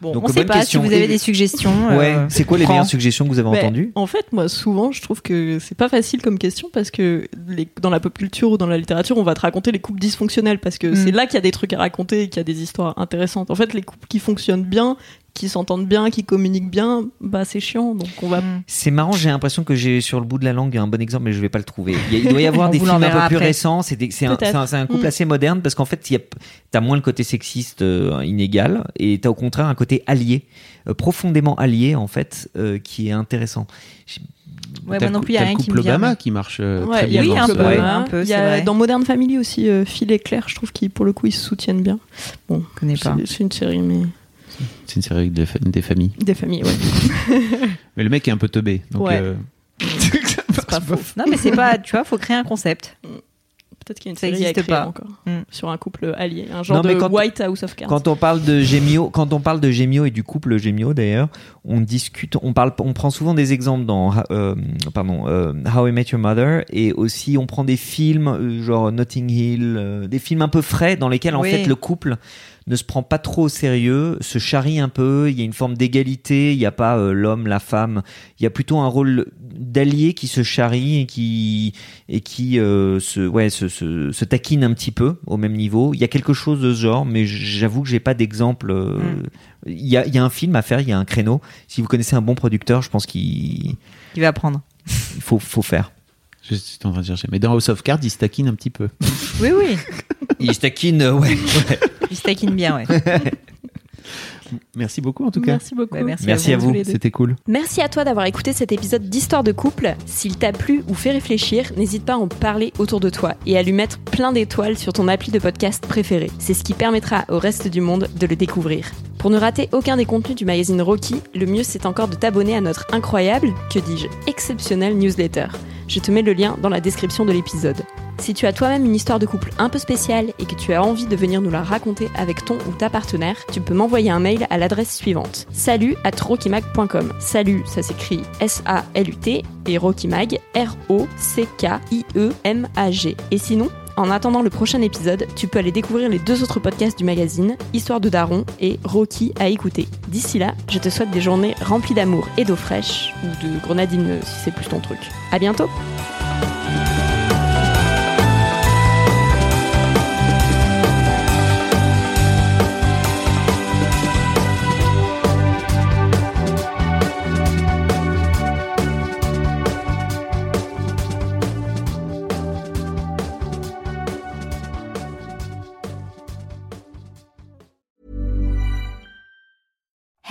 Bon, Donc, on sait bonne pas question. si vous avez Et- des suggestions. ouais euh, c'est quoi les prends. meilleures suggestions que vous avez Mais entendues En fait, moi, souvent, je trouve que c'est pas facile comme question parce que les- dans la pop culture ou dans la littérature, on va te raconter les couples dysfonctionnels parce que Mm. c'est là qu'il y a des trucs à raconter et qu'il y a des histoires intéressantes. En fait, les couples qui fonctionnent bien, qui s'entendent bien, qui communiquent bien, bah c'est chiant. Donc on va. Mm. C'est marrant, j'ai l'impression que j'ai sur le bout de la langue un bon exemple, mais je vais pas le trouver. Il, y a- il doit y avoir On des films un peu plus récents. C'est un, un- couple Mm. assez moderne parce qu'en fait, il y a- t'as moins le côté sexiste euh, inégal et t'as au contraire un côté allié, euh, profondément allié en fait, euh, qui est intéressant. Ouais, moi non plus, il y a rien le qui me. Obama qui marche euh, Ouais, très il y a bien oui, dans un peu, ouais. un peu, Il y c'est a- vrai. dans Modern Family aussi, euh, Phil et Claire, je trouve qu'ils pour le coup ils se soutiennent bien. Bon, Je connais pas. c'est une série, mais C'est une série avec des, fa- des familles. des familles, ouais. Mais le mec est un peu teubé. Donc, Ouais. euh, C'est pas faux. Non, mais c'est pas, tu vois, faut créer un concept. Peut-être qu'il y a une Ça série à créer pas. encore Mm. sur un couple allié, un genre Non, de quand- White House of Cards. Quand on parle de Gémio, quand on parle de Gémio et du couple Gémio d'ailleurs, on discute, on parle, on prend souvent des exemples dans, euh, pardon, euh, How I Met Your Mother et aussi on prend des films euh, genre Notting Hill, euh, des films un peu frais dans lesquels en Oui. fait le couple ne se prend pas trop au sérieux, se charrie un peu, il y a une forme d'égalité, il n'y a pas euh, l'homme, la femme, il y a plutôt un rôle d'allié qui se charrie et qui et qui euh, se ouais se, se, se taquine un petit peu au même niveau. Il y a quelque chose de ce genre, mais j'avoue que j'ai pas d'exemple. euh, Mm. Il y, a, il y a un film à faire, il y a un créneau. Si vous connaissez un bon producteur, je pense qu'il Il va apprendre. il faut faut faire. Je suis en train de chercher. Mais dans House of Cards, il se taquine un petit peu. Oui, oui. Il se taquine, euh, ouais. ouais. Taquine bien, ouais. Merci beaucoup en tout cas. Merci beaucoup. Bah, merci Merci à vous. C'était cool. Merci à toi d'avoir écouté cet épisode d'Histoire de couple. S'il t'a plu ou fait réfléchir, n'hésite pas à en parler autour de toi et à lui mettre plein d'étoiles sur ton appli de podcast préféré. C'est ce qui permettra au reste du monde de le découvrir. Pour ne rater aucun des contenus du magazine Rocky, le mieux c'est encore de t'abonner à notre incroyable, que dis-je, exceptionnel newsletter. Je te mets le lien dans la description de l'épisode. Si tu as toi-même une histoire de couple un peu spéciale et que tu as envie de venir nous la raconter avec ton ou ta partenaire, tu peux m'envoyer un mail à l'adresse suivante salut at rockymag.com. Salut, ça s'écrit S-A-L-U-T et Rockymag, R-O-C-K-I-E-M-A-G. Et sinon, en attendant le prochain épisode, tu peux aller découvrir les deux autres podcasts du magazine, Histoire de Daron et Rocky à écouter. D'ici là, je te souhaite des journées remplies d'amour et d'eau fraîche, ou de grenadine si c'est plus ton truc. À bientôt!